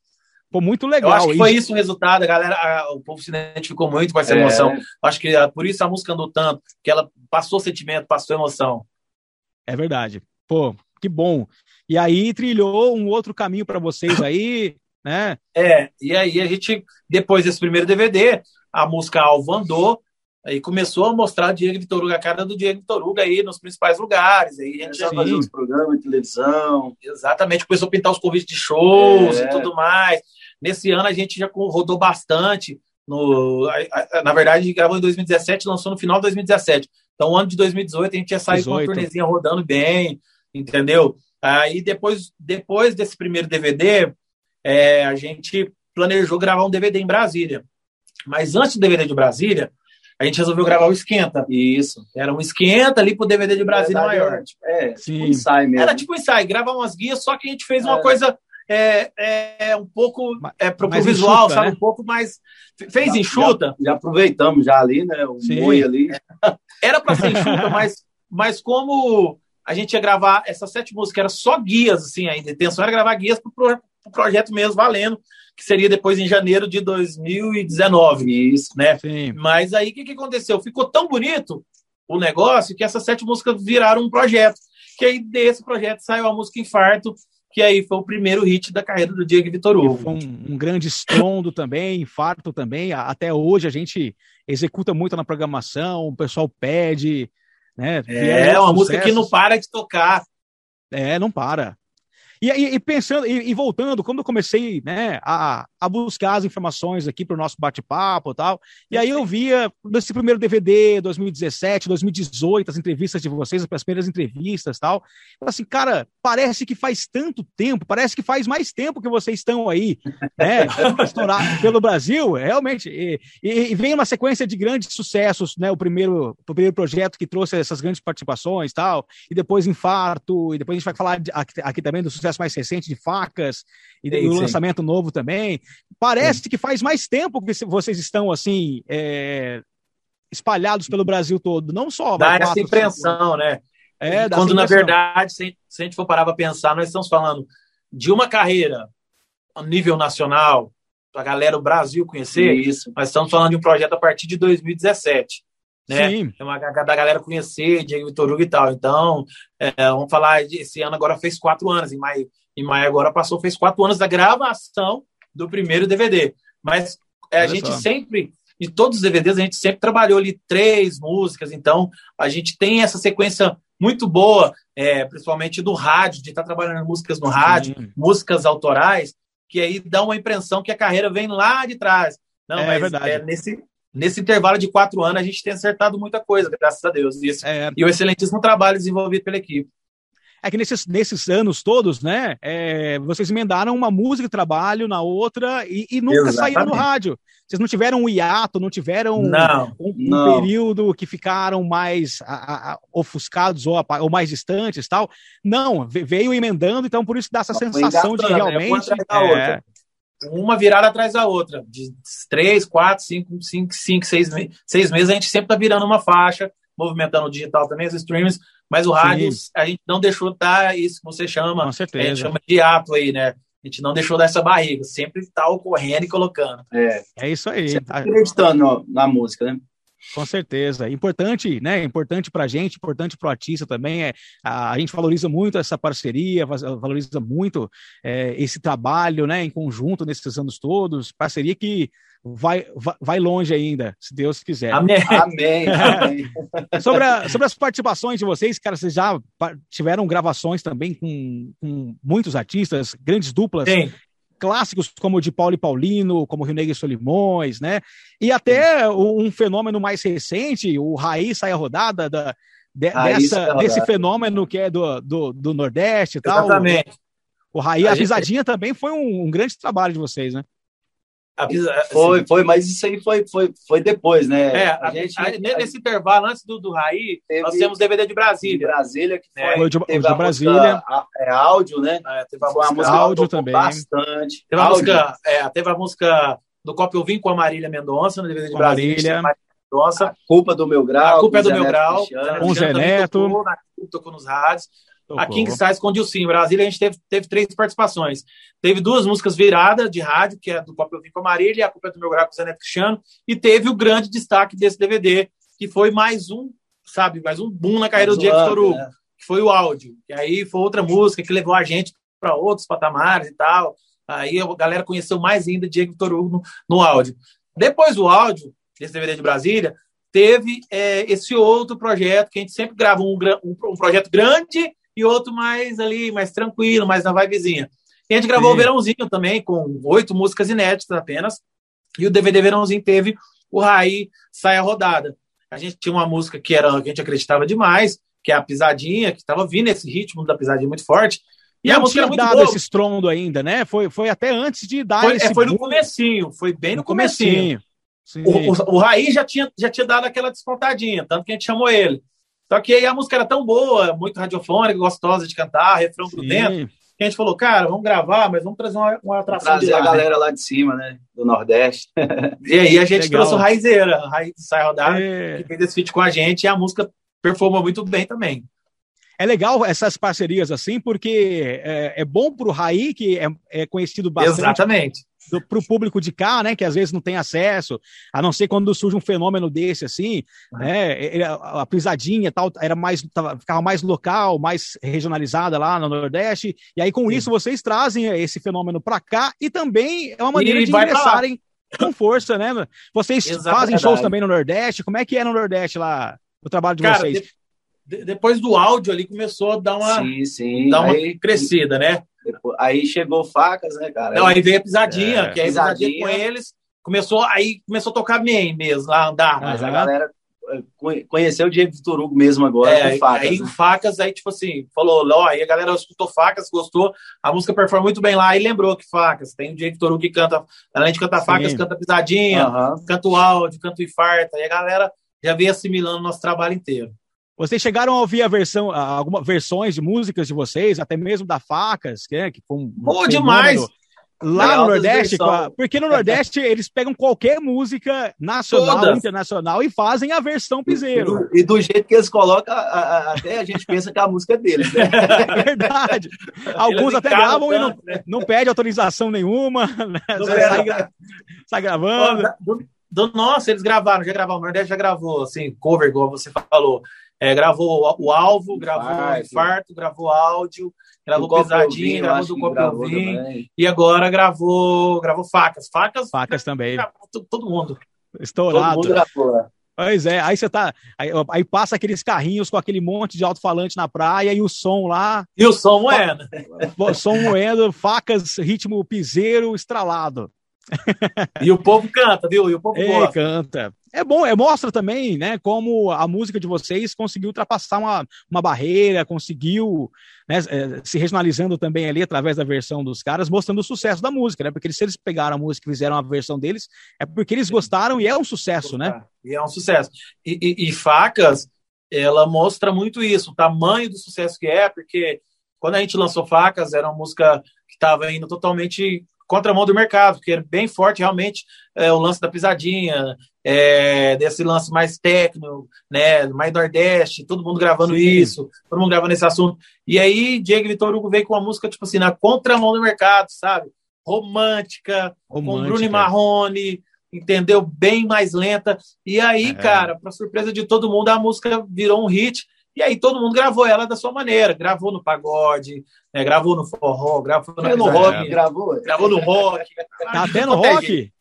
[SPEAKER 1] Pô, muito legal.
[SPEAKER 2] Eu acho que isso. foi isso o resultado, a galera, a, o povo se identificou muito com essa é. emoção. Acho que a, por isso a música andou tanto, que ela passou sentimento, passou emoção.
[SPEAKER 1] É verdade. Pô, que bom. E aí trilhou um outro caminho para vocês aí, né?
[SPEAKER 2] É, e aí a gente, depois desse primeiro DVD, a música Alvo andou, aí começou a mostrar Diego Vitoruga, a cara do Diego Vitoruga aí nos principais lugares. Aí a gente
[SPEAKER 3] já fazia os programas de televisão.
[SPEAKER 2] Exatamente, começou a pintar os convites de shows é. e tudo mais. Nesse ano a gente já rodou bastante. No, na verdade, a gente gravou em 2017 lançou no final de 2017. Então, o ano de 2018 a gente ia sair 18. com uma turnezinha rodando bem, entendeu? Aí depois, depois desse primeiro DVD, é, a gente planejou gravar um DVD em Brasília. Mas antes do DVD de Brasília, a gente resolveu gravar o Esquenta.
[SPEAKER 3] Isso.
[SPEAKER 2] Era um Esquenta ali pro DVD de Brasília verdade, maior.
[SPEAKER 3] É, tipo, é tipo um ensaio mesmo.
[SPEAKER 2] Era tipo um ensaio, gravar umas guias, só que a gente fez uma é. coisa é, é um pouco é, pro, pro visual, enxuta, sabe? Né? Um pouco mais. Fez já, enxuta?
[SPEAKER 3] Já, já, aproveitamos já ali, né? O Sim. ali.
[SPEAKER 2] Era para ser enxuta, mas mas como a gente ia gravar essas sete músicas, era só guias, assim, a intenção era gravar guias para o pro, pro projeto mesmo, valendo, que seria depois em janeiro de 2019. Isso, né? Sim. Mas aí o que, que aconteceu? Ficou tão bonito o negócio que essas sete músicas viraram um projeto. Que aí desse projeto saiu a música Infarto, que aí foi o primeiro hit da carreira do Diego Vitor Hugo.
[SPEAKER 1] Foi um, um, grande estrondo também, infarto também. Até hoje a gente executa muito na programação, o pessoal pede. Né,
[SPEAKER 2] é, uma música que não para de tocar.
[SPEAKER 1] É, não para. E, e, e pensando, e, e, voltando, quando eu comecei né, a, a buscar as informações aqui para o nosso bate-papo e tal, e aí eu via nesse primeiro DVD, 2017, 2018, as entrevistas de vocês, as primeiras entrevistas e tal, assim, cara, parece que faz tanto tempo, parece que faz mais tempo que vocês estão aí, né, pelo Brasil, realmente, e, e, vem uma sequência de grandes sucessos, né, o primeiro, o primeiro projeto que trouxe essas grandes participações tal, e depois Infarto, e depois a gente vai falar de, aqui, aqui também do sucesso mais recente de Facas e sim, o lançamento novo também. Parece sim. que faz mais tempo que vocês estão assim é, espalhados pelo Brasil todo, não só.
[SPEAKER 2] Dá quatro, essa impressão, cinco, né? É, Quando na verdade, se, se a gente for parar para pensar, nós estamos falando de uma carreira a nível nacional, para a galera do Brasil conhecer, isso. nós estamos falando de um projeto a partir de 2017 né? Sim. É uma, da galera conhecer, Diego Vitor Hugo e tal. Então, é, vamos falar, esse ano agora fez quatro anos, em maio, em maio agora passou, fez quatro anos da gravação do primeiro DVD. Mas é, a gente só. sempre, de todos os DVDs, a gente sempre trabalhou ali três músicas, então a gente tem essa sequência muito boa, é, principalmente do rádio, de estar tá trabalhando músicas no rádio, Sim. músicas autorais, que aí dá uma impressão que a carreira vem lá de trás. Não, é, mas verdade. É nesse, nesse intervalo de quatro anos, a gente tem acertado muita coisa, graças a Deus. Isso. É. E o excelentíssimo trabalho desenvolvido pela equipe.
[SPEAKER 1] É que nesses, nesses anos todos, né, é, vocês emendaram uma música de trabalho na outra e, e nunca Exatamente. saíram no rádio. Vocês não tiveram um hiato, não tiveram
[SPEAKER 2] não,
[SPEAKER 1] um, um
[SPEAKER 2] não.
[SPEAKER 1] período que ficaram mais a, a, ofuscados ou, a, ou, mais distantes tal. Não, veio emendando, então por isso dá essa não, sensação de né? realmente.
[SPEAKER 2] É, uma virada atrás da outra. De três, quatro, cinco, cinco, cinco seis, seis meses, a gente sempre está virando uma faixa, movimentando o digital também, os streams, mas o rádio, Sim. a gente não deixou dar isso que você chama,
[SPEAKER 1] Com certeza.
[SPEAKER 2] a gente chama de ato aí, né? A gente não deixou dessa barriga, sempre está ocorrendo e colocando.
[SPEAKER 1] É, é isso aí. Sempre
[SPEAKER 3] acreditando na música, né?
[SPEAKER 1] Com certeza. Importante, né? Importante para a gente, importante para o artista também. É, a, a, gente valoriza muito essa parceria, valoriza muito é, esse trabalho, né? Em conjunto nesses anos todos. Parceria que vai, vai longe ainda, se Deus quiser.
[SPEAKER 3] Amém. Amém. Amém.
[SPEAKER 1] sobre, a, sobre as participações de vocês, cara, vocês já tiveram gravações também com, com muitos artistas, grandes duplas.
[SPEAKER 2] Sim
[SPEAKER 1] clássicos como o de Paulo e Paulino, como Rio Negro e Solimões, né? E até um fenômeno mais recente, o sai a rodada da, de, dessa, desse fenômeno que é do, do, do Nordeste e tal.
[SPEAKER 2] Exatamente.
[SPEAKER 1] O Raí, a, a pisadinha também foi um, um grande trabalho de vocês, né?
[SPEAKER 3] Foi, foi, mas isso aí foi, foi, foi depois, né?
[SPEAKER 2] É, a, a gente, a, nesse a, intervalo, antes do, do Raí, teve, nós temos DVD de Brasília. De
[SPEAKER 3] Brasília, que
[SPEAKER 1] foi, foi de, teve de Brasília.
[SPEAKER 3] Música, é áudio, né?
[SPEAKER 2] É, teve a música, música
[SPEAKER 1] áudio também.
[SPEAKER 2] Bastante. Teve a, música, é, teve a música do Copo Eu Vim com a Marília Mendonça, no DVD de Brasília.
[SPEAKER 3] Marília. Mendonça. A culpa do meu grau.
[SPEAKER 2] A culpa é do meu grau.
[SPEAKER 1] Com o Zé Neto.
[SPEAKER 2] Tocou, na, tocou nos rádios. Tocou. A King Size com o Dilcinho. Em Brasília, a gente teve, teve três participações. Teve duas músicas viradas de rádio, que é do Pop Eu Vim com a Marília e a Culpa é do Meu Grau com o Zé Neto Cristiano. E teve o grande destaque desse DVD, que foi mais um, sabe, mais um boom na carreira mais do Diego Hugo, né? que foi o áudio. E aí foi outra música que levou a gente para outros patamares e tal. Aí a galera conheceu mais ainda Diego Hugo no, no áudio. Depois do áudio, desse DVD de Brasília, teve é, esse outro projeto que a gente sempre grava um, um, um projeto grande e outro mais ali, mais tranquilo, mais na vibezinha. E a gente gravou Sim. o Verãozinho também, com oito músicas inéditas apenas. E o DVD Verãozinho teve o Raí Sai a Rodada. A gente tinha uma música que, era, que a gente acreditava demais, que é a Pisadinha, que estava vindo esse ritmo da Pisadinha muito forte.
[SPEAKER 1] E não a música tinha muito dado boa. esse estrondo ainda, né? Foi, foi até antes de dar
[SPEAKER 2] foi,
[SPEAKER 1] esse...
[SPEAKER 2] É, foi no comecinho, foi bem no, no comecinho. comecinho. O, o, o Raí já tinha, já tinha dado aquela despontadinha, tanto que a gente chamou ele. Só que aí a música era tão boa, muito radiofônica, gostosa de cantar, refrão por dentro, que a gente falou, cara, vamos gravar, mas vamos trazer uma, uma atração
[SPEAKER 3] trazer
[SPEAKER 2] de lá,
[SPEAKER 3] a galera né? lá de cima, né? Do Nordeste.
[SPEAKER 2] e aí a gente Legal. trouxe o Raizeira, Raiz Sai Rodar, é. que fez esse feat com a gente, e a música performou muito bem também.
[SPEAKER 1] É legal essas parcerias assim, porque é, é bom para o Raí, que é, é conhecido bastante.
[SPEAKER 2] Exatamente
[SPEAKER 1] para o público de cá, né, que às vezes não tem acesso, a não ser quando surge um fenômeno desse, assim, uhum. né, a, pisadinha tal, era mais, tava, ficava mais local, mais regionalizada lá no Nordeste, e aí com Sim. isso vocês trazem esse fenômeno para cá e também é uma maneira e de ingressarem com força, né? Vocês Exato, fazem shows também no Nordeste, como é que é no Nordeste lá, o trabalho de Cara, vocês?
[SPEAKER 2] De, depois do áudio ali começou a dar uma, sim, sim. Dar uma aí, crescida, né?
[SPEAKER 3] Aí chegou facas, né, cara?
[SPEAKER 2] Não, aí veio a pisadinha, é, que aí pisadinha. pisadinha com eles. Começou, aí começou a tocar bem mesmo, lá andar.
[SPEAKER 3] Mas uhum. a galera eh, conheceu o Diego Vitor Hugo mesmo agora
[SPEAKER 2] é, facas. Aí né? facas, aí tipo assim, falou, ó, aí a galera escutou facas, gostou, a música performou muito bem lá e lembrou que facas. Tem o Diego Vitor Hugo que canta, além de cantar facas, canta pisadinha, uhum. canta o áudio, canta o infarto. Aí a galera já veio assimilando o nosso trabalho inteiro.
[SPEAKER 1] Vocês chegaram a ouvir a versão, algumas versões de músicas de vocês, até mesmo da Facas, que, é, que foi um.
[SPEAKER 2] Boa demais!
[SPEAKER 1] Lá no Nordeste, a, porque no Nordeste eles pegam qualquer música nacional, Todas. internacional e fazem a versão piseiro.
[SPEAKER 3] E, e do jeito que eles colocam, a, a, até a gente pensa que a música é deles, né?
[SPEAKER 1] É verdade. Alguns até gravam e não, né? não pede autorização nenhuma, né? sai, sai, gravando.
[SPEAKER 2] Do, do, nossa, eles gravaram, já gravaram, o Nordeste já gravou, assim, cover, igual você falou. É, gravou o alvo, gravou o infarto, gravou áudio, gravou pisadinha, gravou do Copo e agora gravou, gravou facas. Facas,
[SPEAKER 1] facas também.
[SPEAKER 2] todo mundo.
[SPEAKER 1] Estourado. Todo mundo gravou. É. Pois é, aí você tá. Aí, aí, passa aqueles carrinhos com aquele monte de alto-falante na praia e o som lá.
[SPEAKER 2] E o som moendo.
[SPEAKER 1] O som moendo, facas, ritmo piseiro, estralado.
[SPEAKER 2] E o povo canta, viu? E o povo
[SPEAKER 1] gosta. canta. É bom, é, mostra também, né, como a música de vocês conseguiu ultrapassar uma, uma barreira, conseguiu, né, é, se regionalizando também ali através da versão dos caras, mostrando o sucesso da música, né? Porque se eles pegaram a música e fizeram a versão deles, é porque eles gostaram e é um sucesso, né?
[SPEAKER 2] E é um sucesso. E, e, e Facas, ela mostra muito isso, o tamanho do sucesso que é, porque quando a gente lançou Facas, era uma música que estava indo totalmente contramão do mercado, porque é bem forte realmente é, o lance da pisadinha, é, desse lance mais técnico, né, mais Nordeste, todo mundo gravando Sim. isso, todo mundo gravando esse assunto. E aí, Diego Vitor Hugo veio com uma música, tipo assim, na contramão do mercado, sabe? Romântica, Romântica. com Bruno e Marrone, entendeu? Bem mais lenta. E aí, é. cara, para surpresa de todo mundo, a música virou um hit. E aí todo mundo gravou ela da sua maneira. Gravou no pagode, né, gravou no forró, gravou no,
[SPEAKER 3] no rock. Gravou.
[SPEAKER 2] Gravou no rock.
[SPEAKER 1] Tá até no rock?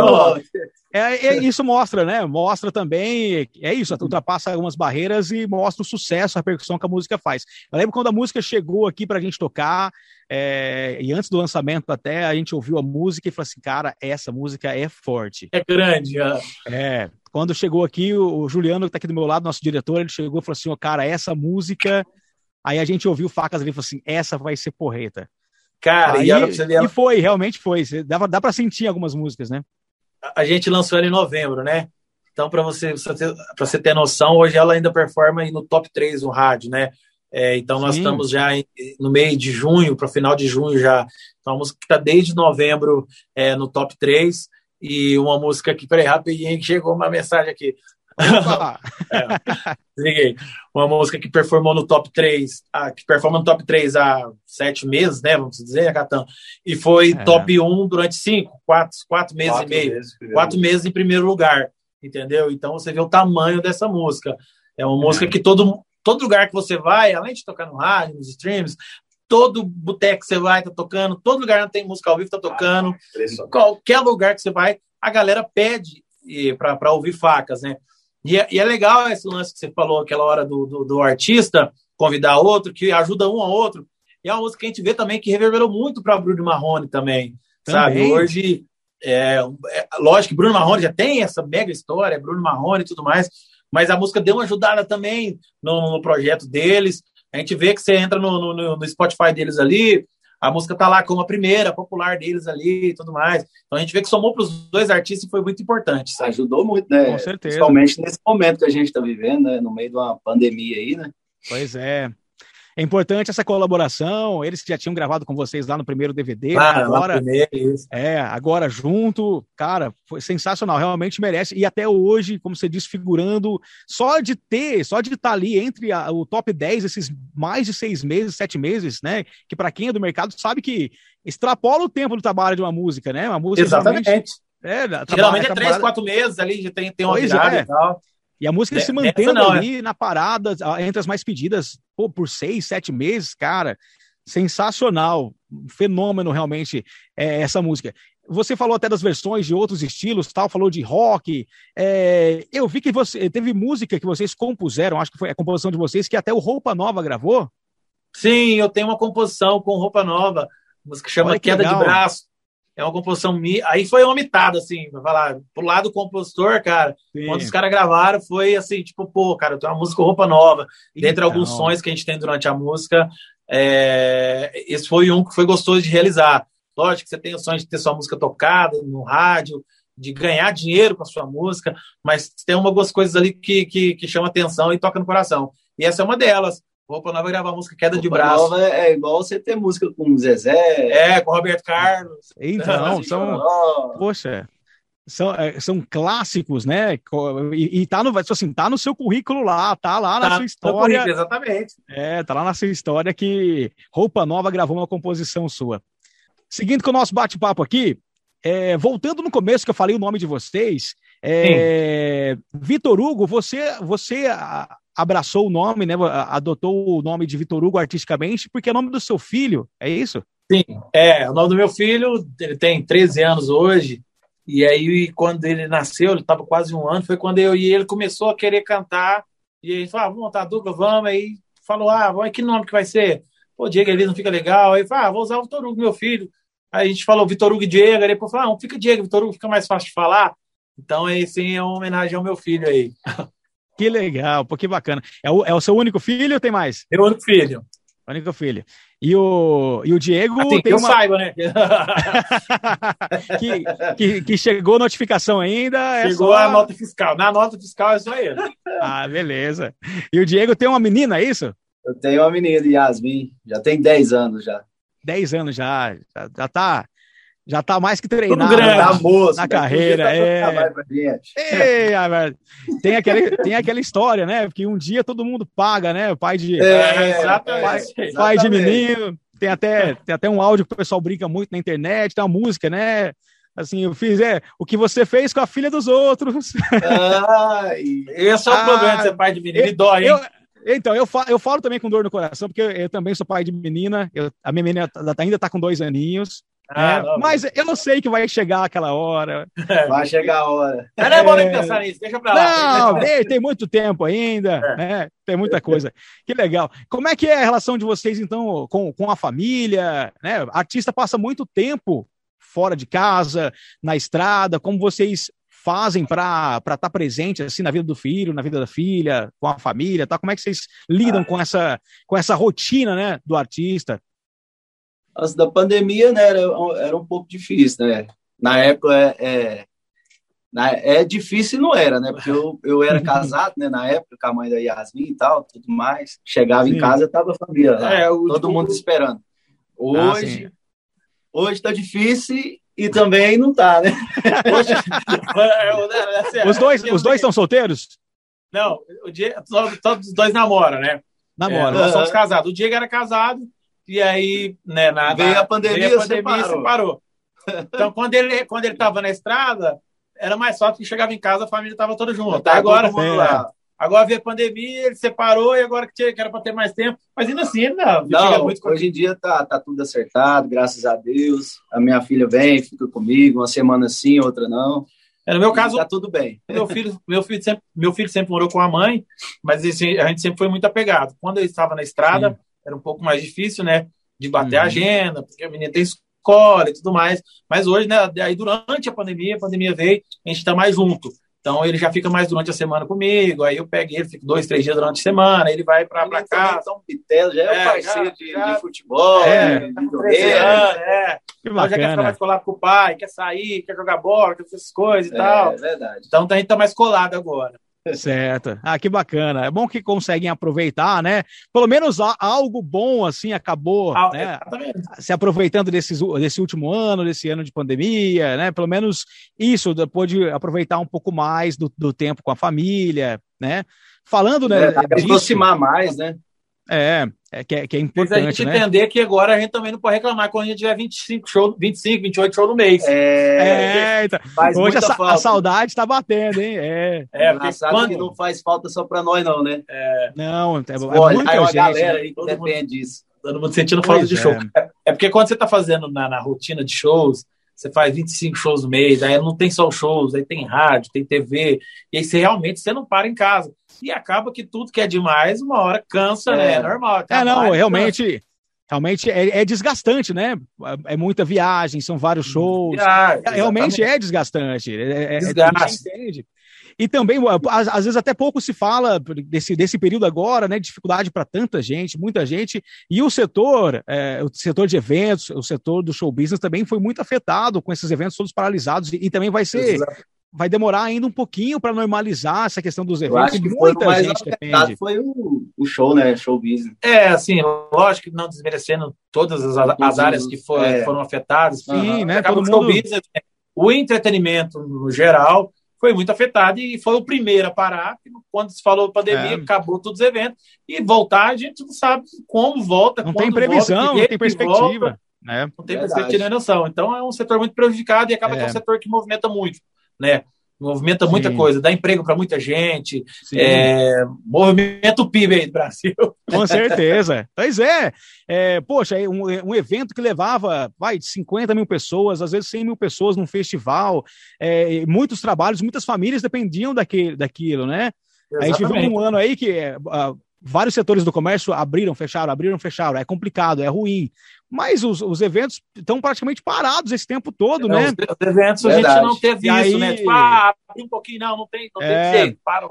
[SPEAKER 1] Rock. É, é, isso mostra, né? Mostra também, é isso, ultrapassa algumas barreiras e mostra o sucesso, a percussão que a música faz. Eu lembro quando a música chegou aqui para a gente tocar, é, e antes do lançamento até, a gente ouviu a música e falou assim, cara, essa música é forte.
[SPEAKER 2] É grande, é.
[SPEAKER 1] É, quando chegou aqui, o Juliano, que está aqui do meu lado, nosso diretor, ele chegou e falou assim: oh, cara, essa música. Aí a gente ouviu facas ali e falou assim: essa vai ser porreta.
[SPEAKER 2] Cara,
[SPEAKER 1] Aí, e, e foi, realmente foi. Dá, dá para sentir algumas músicas, né?
[SPEAKER 2] A gente lançou ela em novembro, né? Então, para você, você, você ter noção, hoje ela ainda performa no top 3 no rádio, né? É, então, nós Sim. estamos já em, no meio de junho, para final de junho já. Então, a música que está desde novembro é, no top 3 e uma música aqui, peraí, rapidinho, chegou uma mensagem aqui. é. Uma música que performou no top 3, ah, que performa no top 3 há sete meses, né? Vamos dizer, Catão. E foi é. top 1 durante cinco, quatro, quatro meses quatro e meio. Meses, quatro meses em primeiro lugar. Entendeu? Então você vê o tamanho dessa música. É uma música é. que todo, todo lugar que você vai, além de tocar no rádio, nos streams, todo boteco que você vai tá tocando, todo lugar que tem música ao vivo tá tocando, ah, qualquer lugar que você vai, a galera pede para ouvir facas, né? E é, e é, legal esse lance que você falou aquela hora do, do, do, artista convidar outro, que ajuda um ao outro. E é uma música que a gente vê também que reverberou muito para Bruno Marrone também, também. sabe? Hoje, é, é, lógico que Bruno Marrone já tem essa mega história, Bruno Marrone e tudo mais, mas a música deu uma ajudada também no, no projeto deles. A gente vê que você entra no, no, no Spotify deles ali, a música tá lá como a primeira, popular deles ali e tudo mais. Então a gente vê que somou para os dois artistas e foi muito importante.
[SPEAKER 3] Sabe? Ajudou muito, né?
[SPEAKER 1] Com certeza.
[SPEAKER 3] Principalmente nesse momento que a gente está vivendo, né? No meio de uma pandemia aí, né?
[SPEAKER 1] Pois é. É importante essa colaboração. Eles que já tinham gravado com vocês lá no primeiro DVD, ah, né? agora, primeiro, é, agora junto, cara, foi sensacional, realmente merece. E até hoje, como você disse, figurando, só de ter, só de estar ali entre a, o top 10, esses mais de seis meses, sete meses, né? Que para quem é do mercado sabe que extrapola o tempo do trabalho de uma música, né? Uma música
[SPEAKER 2] Exatamente. É, Geralmente é três, quatro meses ali, já tem, tem uma pois virada é. e tal.
[SPEAKER 1] E a música se mantendo não, ali é. na parada, entre as mais pedidas, pô, por seis, sete meses, cara, sensacional, fenômeno realmente é, essa música. Você falou até das versões de outros estilos, tal, falou de rock. É, eu vi que você teve música que vocês compuseram, acho que foi a composição de vocês, que até o Roupa Nova gravou.
[SPEAKER 2] Sim, eu tenho uma composição com Roupa Nova, música chama Queda legal. de Braço é uma composição. Aí foi omitado, assim, pra falar. Pro lado do compositor, cara, Sim. quando os caras gravaram, foi assim, tipo, pô, cara, tem uma música roupa nova. Então. Dentre alguns sons que a gente tem durante a música, é... esse foi um que foi gostoso de realizar. Lógico que você tem o sonho de ter sua música tocada no rádio, de ganhar dinheiro com a sua música, mas tem algumas coisas ali que, que, que chama atenção e toca no coração. E essa é uma delas. Roupa Nova gravar música Queda Roupa de Braço. Nova
[SPEAKER 3] é igual você ter música com o Zezé.
[SPEAKER 2] É, com o Roberto Carlos.
[SPEAKER 1] Então, são. Poxa. São, é, são clássicos, né? E, e tá no, assim, tá no seu currículo lá, tá lá na tá sua história.
[SPEAKER 2] exatamente.
[SPEAKER 1] É, tá lá na sua história que Roupa Nova gravou uma composição sua. Seguindo com o nosso bate-papo aqui, é, voltando no começo que eu falei o nome de vocês, é, Vitor Hugo, você, você abraçou o nome, né? Adotou o nome de Vitor Hugo artisticamente, porque é o nome do seu filho, é isso?
[SPEAKER 2] Sim, é. O nome do meu filho, ele tem 13 anos hoje. E aí, quando ele nasceu, ele estava quase um ano, foi quando eu e ele começou a querer cantar. E ele falou: ah, vamos montar a dupla, vamos. Aí falou: ah, vamos, que nome que vai ser? Pô, Diego ele não fica legal. Aí falou: ah, vou usar o Vitor Hugo, meu filho. Aí a gente falou Vitor Hugo e Diego. Aí depois falou: ah, fica Diego, Vitor Hugo, fica mais fácil de falar. Então, aí sim, é uma homenagem ao meu filho aí.
[SPEAKER 1] Que legal, pô, que bacana. É o, é o seu único filho ou tem mais?
[SPEAKER 2] Meu único filho.
[SPEAKER 1] Único filho. E o, e o Diego
[SPEAKER 2] assim, tem
[SPEAKER 1] que
[SPEAKER 2] eu uma... saiba, né?
[SPEAKER 1] que, que, que, chegou notificação ainda.
[SPEAKER 2] É chegou é só... a nota fiscal. Na nota fiscal é só ele.
[SPEAKER 1] ah, beleza. E o Diego tem uma menina, é isso?
[SPEAKER 3] Eu tenho uma menina, Yasmin. Já tem 10 anos já.
[SPEAKER 1] 10 anos já. Já, já tá já tá mais que treinado na, moço, na carreira. Tá é. Ei, tem, aquele, tem aquela história, né? Porque um dia todo mundo paga, né? O pai de, é, pai, pai de menino. Tem até, tem até um áudio que o pessoal brinca muito na internet, tem uma música, né? Assim, eu fiz, é, o que você fez com a filha dos outros.
[SPEAKER 2] Ai, esse é o ah, problema de ser pai de menino, ele dói, eu,
[SPEAKER 1] então, eu falo, eu falo também com dor no coração, porque eu, eu também sou pai de menina, eu, a minha menina ainda tá com dois aninhos, ah, é, não, mas eu não sei que vai chegar aquela hora.
[SPEAKER 3] Vai chegar a hora.
[SPEAKER 2] Mas não é bom nem pensar nisso, deixa pra
[SPEAKER 1] lá. Não, tem muito tempo ainda, é. né? Tem muita coisa. Que legal. Como é que é a relação de vocês, então, com, com a família? Né? artista passa muito tempo fora de casa, na estrada. Como vocês fazem para estar tá presente assim na vida do filho, na vida da filha, com a família, tá? Como é que vocês lidam ah. com essa com essa rotina, né, do artista?
[SPEAKER 3] Antes da pandemia, né, era, era um pouco difícil, né? Na época é, é, na, é difícil e não era, né? Porque eu, eu era casado, né, na época, com a mãe da Yasmin e tal, tudo mais. Chegava Sim. em casa, tava a família lá, é, o, todo mundo esperando. Ah, hoje, ah, hoje tá difícil e também não tá, né? Hoje,
[SPEAKER 1] é, os dois, os dois estão solteiros?
[SPEAKER 2] Não, o Diego, todos os dois namoram, né?
[SPEAKER 1] Namoram.
[SPEAKER 2] É, nós somos casados. O Diego era casado, e aí, né, na,
[SPEAKER 3] veio a pandemia, veio a pandemia
[SPEAKER 2] e separou. Então, quando ele quando ele estava na estrada, era mais fácil que chegava em casa, a família estava toda junto. Tá, agora, é. agora veio a pandemia, ele separou e agora que, tinha, que era para ter mais tempo, mas ainda assim,
[SPEAKER 3] não. não muito hoje em dia tá, tá tudo acertado, graças a Deus. A minha filha vem, fica comigo, uma semana sim, outra não.
[SPEAKER 2] É, no meu caso,
[SPEAKER 3] tá tudo bem.
[SPEAKER 2] Meu filho, meu filho sempre, meu filho sempre morou com a mãe, mas assim, a gente sempre foi muito apegado. Quando ele estava na estrada, sim era um pouco mais difícil, né? De bater uhum. a agenda, porque a menina tem escola e tudo mais. Mas hoje, né? Aí durante a pandemia, a pandemia veio, a gente está mais junto. Então ele já fica mais durante a semana comigo, aí eu pego ele, fico dois, três dias durante a semana, ele vai para é casa.
[SPEAKER 3] Então, Pitelo já é, é parceiro já, de, já, de, futebol,
[SPEAKER 2] é, de, de é. Que então já quer ficar mais colado com o pai, quer sair, quer jogar bola, quer fazer essas coisas e é, tal. É verdade. Então a gente tá mais colado agora.
[SPEAKER 1] Certo. Ah, que bacana. É bom que conseguem aproveitar, né? Pelo menos algo bom, assim, acabou ah, né? se aproveitando desses, desse último ano, desse ano de pandemia, né? Pelo menos isso, pôde aproveitar um pouco mais do, do tempo com a família, né? Falando, né? É,
[SPEAKER 3] disso, aproximar mais, né?
[SPEAKER 1] É, é que, é que é importante. Mas a gente
[SPEAKER 2] né? entender que agora a gente também não pode reclamar quando a gente tiver 25 shows, 25, 28 shows no mês.
[SPEAKER 1] É, é então, hoje a, a, saudade está batendo, hein? É,
[SPEAKER 3] é quando... que não faz falta só para nós, não, né?
[SPEAKER 1] É. Não, é, é muita
[SPEAKER 3] aí gente. galera né? aí que depende mundo, disso.
[SPEAKER 2] Todo mundo sentindo falta de show. É. é porque quando você está fazendo na, na rotina de shows, você faz 25 shows no mês, aí não tem só shows, aí tem rádio, tem TV, e aí você realmente você não para em casa. E acaba que tudo que é demais, uma hora cansa, né? é. né? É normal.
[SPEAKER 1] É, não, realmente. Cansa. Realmente é, é, desgastante, né? É muita viagem, são vários shows. Viagem, realmente é desgastante. É, é, é Desgaste. entende. E também, às, às, vezes, até pouco se fala desse, desse período agora, né? Dificuldade para tanta gente, muita gente. E o setor, é, o setor de eventos, o setor do show business também foi muito afetado com esses eventos todos paralisados. E, e também vai ser. Exato. Vai demorar ainda um pouquinho para normalizar essa questão dos eventos. Eu acho que muita gente depende.
[SPEAKER 3] Foi o, o show, né? Show business.
[SPEAKER 2] É, assim, lógico que não desmerecendo todas as, as áreas que foram, é. foram afetadas.
[SPEAKER 1] Sim, uhum. né? Todo mundo...
[SPEAKER 2] business, o entretenimento, no geral, foi muito afetado e foi o primeiro a parar. Quando se falou pandemia, é. acabou todos os eventos. E voltar, a gente não sabe como volta.
[SPEAKER 1] Não tem previsão, volta, não tem perspectiva. Volta, né?
[SPEAKER 2] Não tem Verdade. perspectiva nem noção. Então é um setor muito prejudicado e acaba é. que é um setor que movimenta muito. Né? movimenta Sim. muita coisa, dá emprego para muita gente, é, movimenta o PIB aí do Brasil.
[SPEAKER 1] Com certeza. pois é, é poxa, é um, um, evento que levava, vai, 50 mil pessoas, às vezes 100 mil pessoas num festival, é, muitos trabalhos, muitas famílias dependiam daquele, daquilo, né? Exatamente. A gente viu um ano aí que uh, vários setores do comércio abriram, fecharam, abriram, fecharam. É complicado, é ruim. Mas os, os eventos estão praticamente parados esse tempo todo, né?
[SPEAKER 2] Os, os eventos Verdade. a gente não teve e isso, aí... né? Tipo, ah, um pouquinho, não, não tem, não é... tem jeito, para.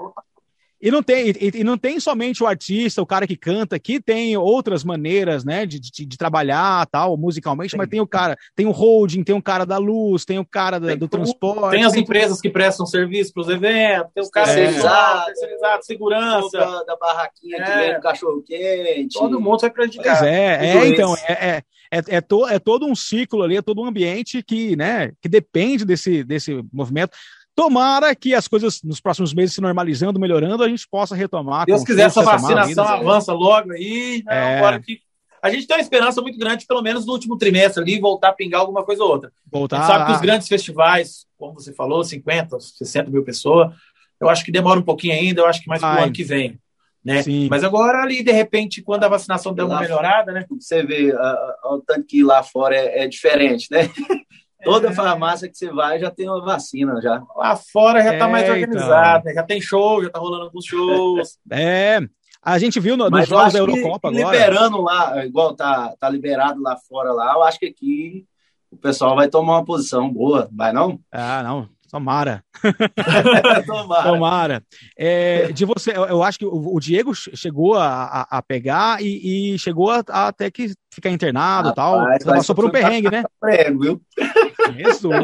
[SPEAKER 1] E não tem, e, e, não tem somente o artista, o cara que canta aqui, tem outras maneiras, né, de, de, de trabalhar tal, musicalmente, Sim. mas tem o cara, tem o holding, tem o cara da luz, tem o cara da, do transporte.
[SPEAKER 2] Tem as tem empresas tudo. que prestam serviço para os eventos, tem o cara
[SPEAKER 3] terceirizado,
[SPEAKER 2] terceirizado segurança.
[SPEAKER 3] Da, da barraquinha é. que vem no cachorro quente.
[SPEAKER 2] Todo mundo vai prejudicar.
[SPEAKER 1] Pois é, é então, é, é, é, é, to, é todo um ciclo ali, é todo um ambiente que, né, que depende desse, desse movimento. Tomara que as coisas nos próximos meses se normalizando, melhorando, a gente possa retomar.
[SPEAKER 2] Deus quiser, essa vacinação avança logo aí. Né? É. Agora que a gente tem uma esperança muito grande, pelo menos no último trimestre ali, voltar a pingar alguma coisa ou outra. Voltar. A gente sabe que os grandes festivais, como você falou, 50, 60 mil pessoas, eu acho que demora um pouquinho ainda, eu acho que mais para o ano que vem. Né? Mas agora ali, de repente, quando a vacinação der uma melhorada, né?
[SPEAKER 3] Você vê o tanto que lá fora é, é diferente, né? Toda é. farmácia que você vai já tem uma vacina já.
[SPEAKER 2] Lá fora já está é, mais organizado, então. né? já tem show, já está rolando alguns shows.
[SPEAKER 1] É. A gente viu no, nos jogos da Eurocopa agora.
[SPEAKER 3] Liberando lá, igual tá, tá liberado lá fora lá, eu acho que aqui o pessoal vai tomar uma posição boa, vai não?
[SPEAKER 1] Ah, não. Tomara. Tomara. Tomara. É, de você, eu acho que o, Diego chegou a, a pegar e, e chegou a, a, até que ficar internado e tal. Você passou por um perrengue, né?
[SPEAKER 3] Prego, viu?
[SPEAKER 2] Isso,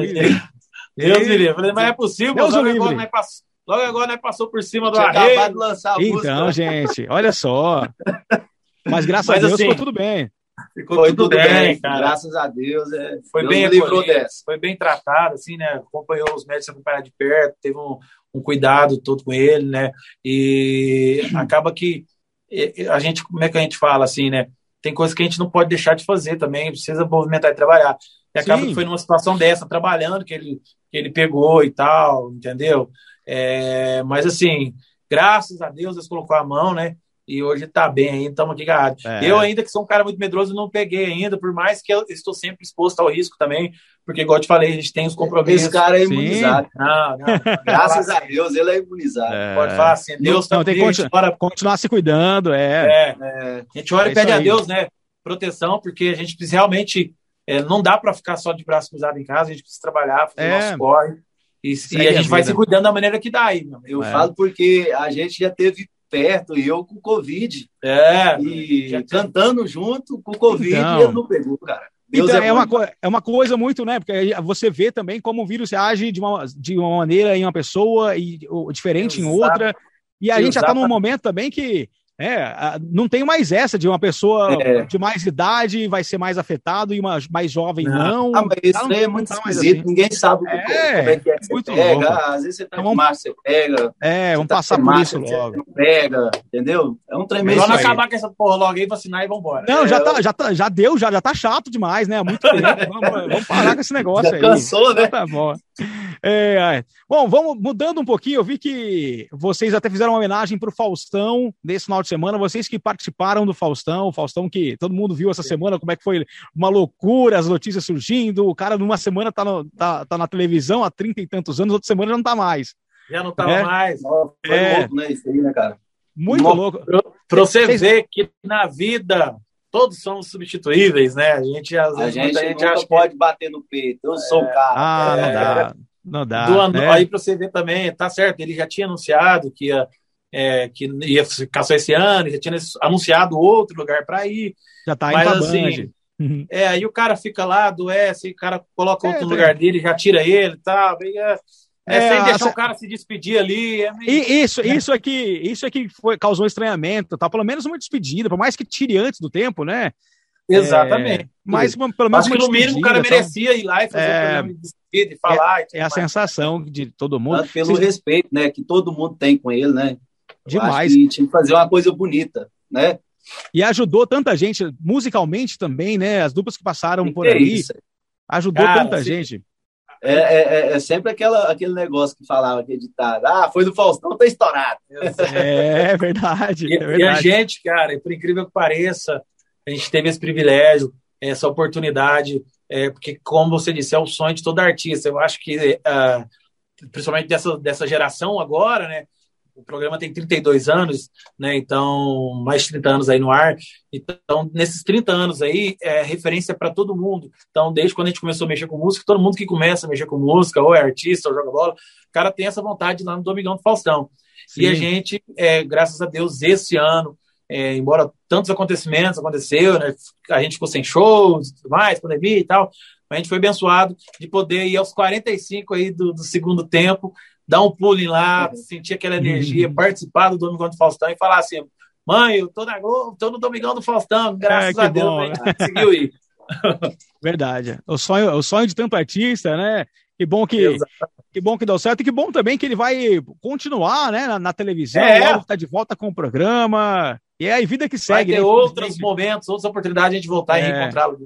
[SPEAKER 2] Deus me livre. Mas é possível, Deus logo, agora, nós passou, logo agora nós passou por cima do arreio.
[SPEAKER 3] de lançar a
[SPEAKER 1] Então, gente, olha só. Mas graças Mas, a Deus assim, ficou tudo bem.
[SPEAKER 3] Ficou foi tudo, tudo bem, bem, cara. Graças a Deus. É,
[SPEAKER 2] foi Deus bem livrou dessa. Foi bem tratado, assim, né? Acompanhou os médicos acompanhar de perto, teve um, um cuidado todo com ele, né? E acaba que a gente, como é que a gente fala assim, né? Tem coisas que a gente não pode deixar de fazer também, precisa movimentar e trabalhar. E acaba Sim. que foi numa situação dessa, trabalhando, que ele, que ele pegou e tal, entendeu? É, mas assim, graças a Deus, Deus colocou a mão, né? E hoje tá bem aí, estamos aqui agarrados. É. Eu ainda que sou um cara muito medroso, não peguei ainda, por mais que eu estou sempre exposto ao risco também, porque igual eu te falei, a gente tem os compromissos.
[SPEAKER 3] Esse cara é imunizado. Não, não, Graças a Deus, ele é imunizado. É.
[SPEAKER 2] Pode falar assim, Deus
[SPEAKER 1] não, tá tem que continu ora... continuar se cuidando, é. é.
[SPEAKER 2] é. A gente ora e pede a Deus, né, proteção, porque a gente precisa realmente, é, não dá para ficar só de braço cruzado em casa, a gente precisa trabalhar, fazer o nosso corre. E, e a gente a vai se cuidando da maneira que dá aí. Meu.
[SPEAKER 3] Eu é. falo porque a gente já teve perto, e eu com Covid.
[SPEAKER 2] É.
[SPEAKER 3] E cantando junto com Covid, então, ele não pegou, cara.
[SPEAKER 1] Deus então, é, é uma, é uma coisa muito, né? Porque você vê também como o vírus age de uma, de uma maneira em uma pessoa e diferente Exato. em outra. E a Exato. gente já está num momento também que é, não tem mais essa de uma pessoa é. de mais idade vai ser mais afetado e uma mais jovem não. não.
[SPEAKER 3] Ah, mas isso não, é muito esquisito, assim. ninguém sabe é, como é que é que muito pega. Louco. Às vezes você tá então, vamos, você pega.
[SPEAKER 1] É, vamos tá passar por isso logo.
[SPEAKER 3] Pega, entendeu? É um tremendo.
[SPEAKER 2] Vamos acabar com essa porra logo aí, vacinar e vambora.
[SPEAKER 1] Não, já, tá, já, tá, já deu, já, já tá chato demais, né? Muito tempo. vamos, vamos parar com esse negócio já aí.
[SPEAKER 3] Cansou, né?
[SPEAKER 1] Tá bom. É, é. Bom, vamos mudando um pouquinho. Eu vi que vocês até fizeram uma homenagem para o Faustão nesse final de semana. Vocês que participaram do Faustão, o Faustão que todo mundo viu essa semana, como é que foi uma loucura, as notícias surgindo. O cara, numa semana, tá, no, tá, tá na televisão há trinta e tantos anos, outra semana já não tá mais.
[SPEAKER 2] Já não tá é. mais. Foi
[SPEAKER 3] é. louco, né? Isso aí, né, cara?
[SPEAKER 1] Muito louco.
[SPEAKER 2] Para você ver que na vida todos somos substituíveis, né? A gente às
[SPEAKER 3] vezes a gente, a gente acha pode que... bater no peito. Eu sou o cara.
[SPEAKER 1] Ah, é, não dá. Não dá.
[SPEAKER 2] Do, né? Aí para você ver também, tá certo, ele já tinha anunciado que ia, é, que ia ficar só esse ano, já tinha anunciado outro lugar para ir.
[SPEAKER 1] Já tá mas, assim,
[SPEAKER 2] uhum. É, aí o cara fica lá, adoece, o cara coloca é, outro lugar dele, já tira ele tá, e tal. É, é, sem deixar a... o cara se despedir ali. É
[SPEAKER 1] meio... Isso, isso é que, isso é que foi, causou estranhamento, tá? Pelo menos uma despedida, por mais que tire antes do tempo, né?
[SPEAKER 2] Exatamente. É,
[SPEAKER 1] mas pelo menos
[SPEAKER 2] no mínimo o cara merecia ir lá e fazer é, o programa de despedida e falar.
[SPEAKER 1] É, e é a sensação de todo mundo.
[SPEAKER 3] Pelo respeito, né? Que todo mundo tem com ele, né?
[SPEAKER 1] Eu Demais.
[SPEAKER 3] tinha que fazer uma coisa bonita, né?
[SPEAKER 1] E ajudou tanta gente, musicalmente também, né? As duplas que passaram que por que aí. Isso? Ajudou cara, tanta sim. gente.
[SPEAKER 3] É, é, é, é, sempre aquela, aquele negócio que falava que editado. Ah, foi do Faustão, tá estourado.
[SPEAKER 1] É verdade,
[SPEAKER 2] e,
[SPEAKER 1] é verdade. E
[SPEAKER 2] a gente, cara, por incrível que pareça, a gente teve esse privilégio, essa oportunidade, é, porque, como você disse, é o sonho de todo artista. Eu acho que, uh, principalmente dessa, dessa geração agora, né? O programa tem 32 anos, né? Então, mais de 30 anos aí no ar. Então, nesses 30 anos aí, é referência para todo mundo. Então, desde quando a gente começou a mexer com música, todo mundo que começa a mexer com música, ou é artista, ou joga bola, o cara tem essa vontade lá no Domingão do Faustão. Sim. E a gente, é, graças a Deus, esse ano, é, embora tantos acontecimentos aconteceu, né? A gente ficou sem shows, tudo mais, pandemia e tal, a gente foi abençoado de poder ir aos 45 aí do, do segundo tempo dar um pulo lá, uhum. sentir aquela energia, uhum. participar do Domingão do Faustão e falar assim: mãe, eu tô, na Globo, tô no Domingão do Faustão, graças é, a Deus, bom. conseguiu ir.
[SPEAKER 1] Verdade. O sonho, o sonho de tanto artista, né? Que bom que, que bom que deu certo e que bom também que ele vai continuar, né, na, na televisão, é. logo tá de volta com o programa. E é a vida que segue.
[SPEAKER 2] Vai ter né? outros momentos, outras oportunidades de a gente voltar é. e reencontrá-lo.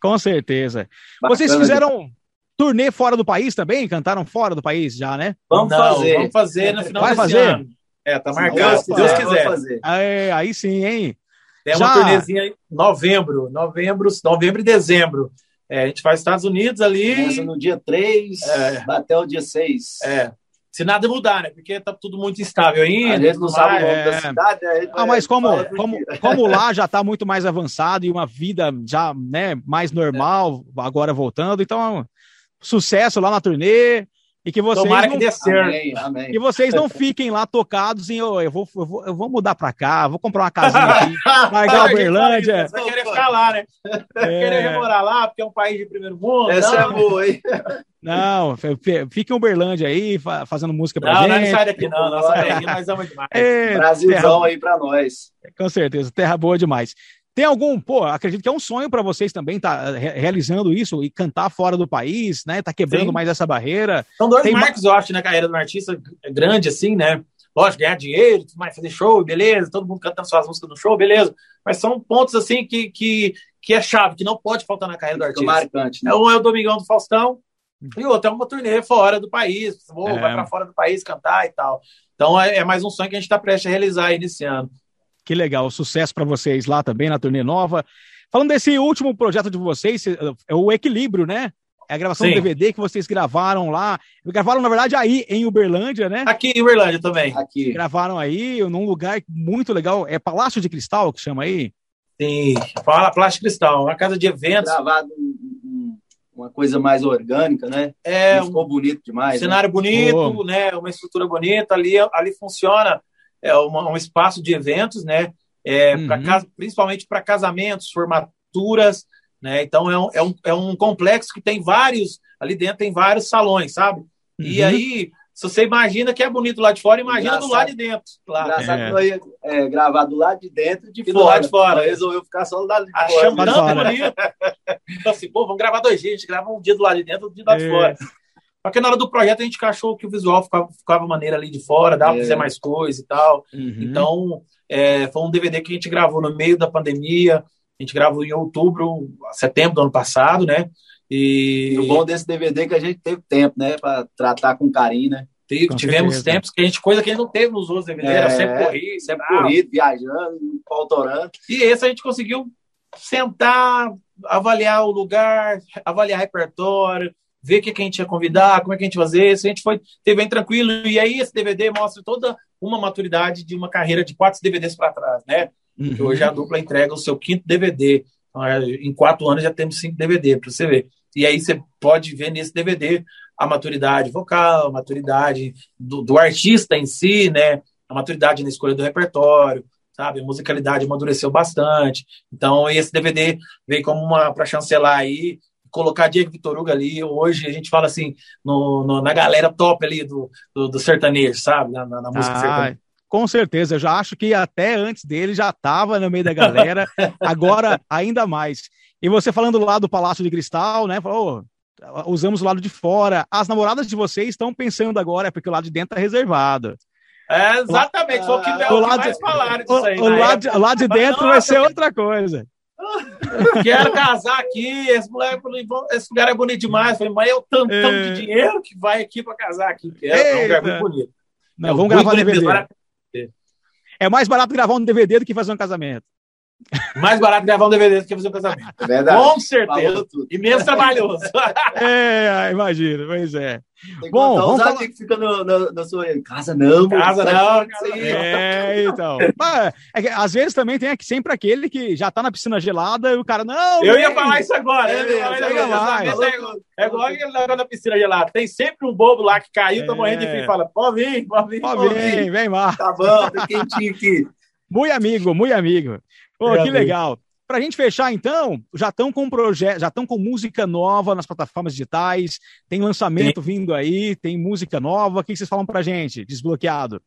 [SPEAKER 1] Com certeza. Bacana, Vocês fizeram Turnê fora do país também? Cantaram fora do país já, né?
[SPEAKER 2] Vamos Não, fazer. Vamos fazer no final
[SPEAKER 1] Vai fazer?
[SPEAKER 2] Ano. É, tá marcado, se Deus quiser.
[SPEAKER 1] Aí, aí sim, hein?
[SPEAKER 2] Tem já... uma turnezinha em novembro, novembro, novembro e dezembro. É, a gente faz Estados Unidos ali.
[SPEAKER 3] Começa no dia 3 é. até o dia 6.
[SPEAKER 2] É. Se nada mudar, né? Porque tá tudo muito instável ainda.
[SPEAKER 3] A gente não sabe o nome da é. cidade.
[SPEAKER 1] Ah, mas como, como, como lá já está muito mais avançado e uma vida já né, mais normal, agora voltando, então sucesso lá na turnê. E que vocês
[SPEAKER 2] Tomara
[SPEAKER 1] não,
[SPEAKER 2] que dê certo.
[SPEAKER 3] Amém, amém.
[SPEAKER 1] Que vocês não fiquem lá tocados em oh, eu, vou, eu, vou, eu vou mudar para cá, vou comprar uma casinha aqui, largar a Uberlândia.
[SPEAKER 2] Você vai querer ficar lá, né? É... Querer morar lá, porque é um país de primeiro mundo.
[SPEAKER 3] Essa não. é boa, hein?
[SPEAKER 1] Não, fique em Uberlândia aí, fazendo música pra
[SPEAKER 2] não,
[SPEAKER 1] gente.
[SPEAKER 2] Não, não sai daqui não, sai daqui, nós amamos demais.
[SPEAKER 3] É, Brasilzão terra... aí pra nós.
[SPEAKER 1] Com certeza, terra boa demais. Tem algum, pô, acredito que é um sonho para vocês também estar tá realizando isso e cantar fora do país, né? Tá quebrando Sim. mais essa barreira.
[SPEAKER 2] São dois
[SPEAKER 1] Tem
[SPEAKER 2] marcos, eu acho, na carreira do artista grande, assim, né? Lógico, ganhar dinheiro, mais fazer show, beleza, todo mundo cantando suas músicas no show, beleza. Mas são pontos, assim, que, que, que é chave, que não pode faltar na carreira do artista.
[SPEAKER 3] Marcante, né?
[SPEAKER 2] Um é o Domingão do Faustão, e o outro é uma turnê fora do país, ou é. vai para fora do país cantar e tal. Então é, é mais um sonho que a gente está prestes a realizar aí nesse ano.
[SPEAKER 1] Que legal, sucesso para vocês lá também na turnê nova. Falando desse último projeto de vocês, é o Equilíbrio, né? É a gravação Sim. do DVD que vocês gravaram lá. Gravaram, na verdade, aí em Uberlândia, né?
[SPEAKER 2] Aqui em Uberlândia também.
[SPEAKER 3] Aqui.
[SPEAKER 1] Gravaram aí num lugar muito legal. É Palácio de Cristal que chama aí?
[SPEAKER 2] Sim, fala Palácio de Cristal, uma casa de eventos.
[SPEAKER 3] Gravado uma coisa mais orgânica, né?
[SPEAKER 2] É,
[SPEAKER 3] ficou bonito demais.
[SPEAKER 2] Cenário né? bonito, oh. né? Uma estrutura bonita. Ali, ali funciona é uma, um espaço de eventos, né? É, uhum. casa, principalmente para casamentos, formaturas, Né? Então é um, é, um, é um complexo que tem vários, ali dentro tem vários salões, sabe? Uhum. E aí, se você imagina que é bonito lá de fora, imagina Engraçado. do lado de dentro.
[SPEAKER 3] Claro. Engraçado é. que eu ia é, gravar do lado de dentro de
[SPEAKER 2] e fora. do lado de fora.
[SPEAKER 3] Resolveu ficar só do lado de
[SPEAKER 2] fora. Achamos tão bonito. então assim, pô, vamos gravar dois dias, a gente grava um dia do lado de dentro e um dia do lado é. de fora. Porque na hora do projeto a gente achou que o visual ficava, ficava maneiro ali de fora, dava é. pra fazer mais coisa e tal. Uhum. Então, é, foi um DVD que a gente gravou no meio da pandemia. A gente gravou em outubro, setembro do ano passado, né?
[SPEAKER 3] E... e o bom desse DVD é que a gente teve tempo, né? Para tratar com carinho, né?
[SPEAKER 2] tivemos certeza. tempos que a gente, coisa que a gente não teve nos outros DVDs, é, era sempre corrido,
[SPEAKER 3] sempre corrido, viajando, autorando.
[SPEAKER 2] E esse a gente conseguiu sentar, avaliar o lugar, avaliar repertório, ver o que, que a gente ia convidar, como é que a gente ia fazer. Isso a gente foi ter bem tranquilo. E aí esse DVD mostra toda uma maturidade de uma carreira de quatro DVDs para trás, né? Uhum. Hoje a dupla entrega o seu quinto DVD. Então, é, em quatro anos já temos cinco DVD, para você ver. E aí você pode ver nesse DVD a maturidade vocal, a maturidade do, do artista em si, né? A maturidade na escolha do repertório, sabe? A musicalidade amadureceu bastante. Então, esse DVD veio como uma para chancelar aí colocar Diego Vitor Hugo ali, hoje a gente fala assim, no, no na galera top ali do, do, do sertanejo, sabe? Na, na, na música ah, sertaneja.
[SPEAKER 1] Com certeza, eu já acho que até antes dele já estava no meio da galera, agora ainda mais. E você falando lá do Palácio de Cristal, né? Falou, oh, usamos o lado de fora. As namoradas de vocês estão pensando agora, é porque o lado de dentro está reservado.
[SPEAKER 2] É, exatamente, foi o que, é o, o lado, mais falaram disso aí.
[SPEAKER 1] O, lado, o lado de dentro vai ser outra coisa.
[SPEAKER 2] Quero casar aqui, esse, moleque, esse lugar é bonito demais. Eu falei, mas eu tanto, é... tanto de dinheiro que vai aqui para casar aqui. É, é um lugar muito bonito.
[SPEAKER 1] Não, é vamos gravar um DVD. É mais barato gravar um DVD do que fazer um casamento.
[SPEAKER 2] Mais barato gravar um DVD do que fazer um casamento. É verdade. Com certeza. E menos trabalhoso.
[SPEAKER 1] é, imagina, pois é.
[SPEAKER 3] Tem Bom, vamos falar... que fica no, no, na sua casa, não.
[SPEAKER 2] Casa não. Casa
[SPEAKER 1] é, então. Mas, é que, às vezes também tem sempre aquele que já tá na piscina gelada e o cara, não.
[SPEAKER 2] Eu ia falar isso agora. É, é, é, é igual aquele negócio da piscina gelada. Tem sempre um bobo lá que caiu, tá morrendo de fim e fala: pode vir, pode vir.
[SPEAKER 1] Pode vir, vem lá.
[SPEAKER 3] Tá bom, tá quentinho aqui.
[SPEAKER 1] Muito amigo, muito amigo. Pô, que legal. Para a gente fechar, então, já estão com projeto, já estão com música nova nas plataformas digitais, tem lançamento Sim. vindo aí, tem música nova. O que vocês falam para a gente? Desbloqueado.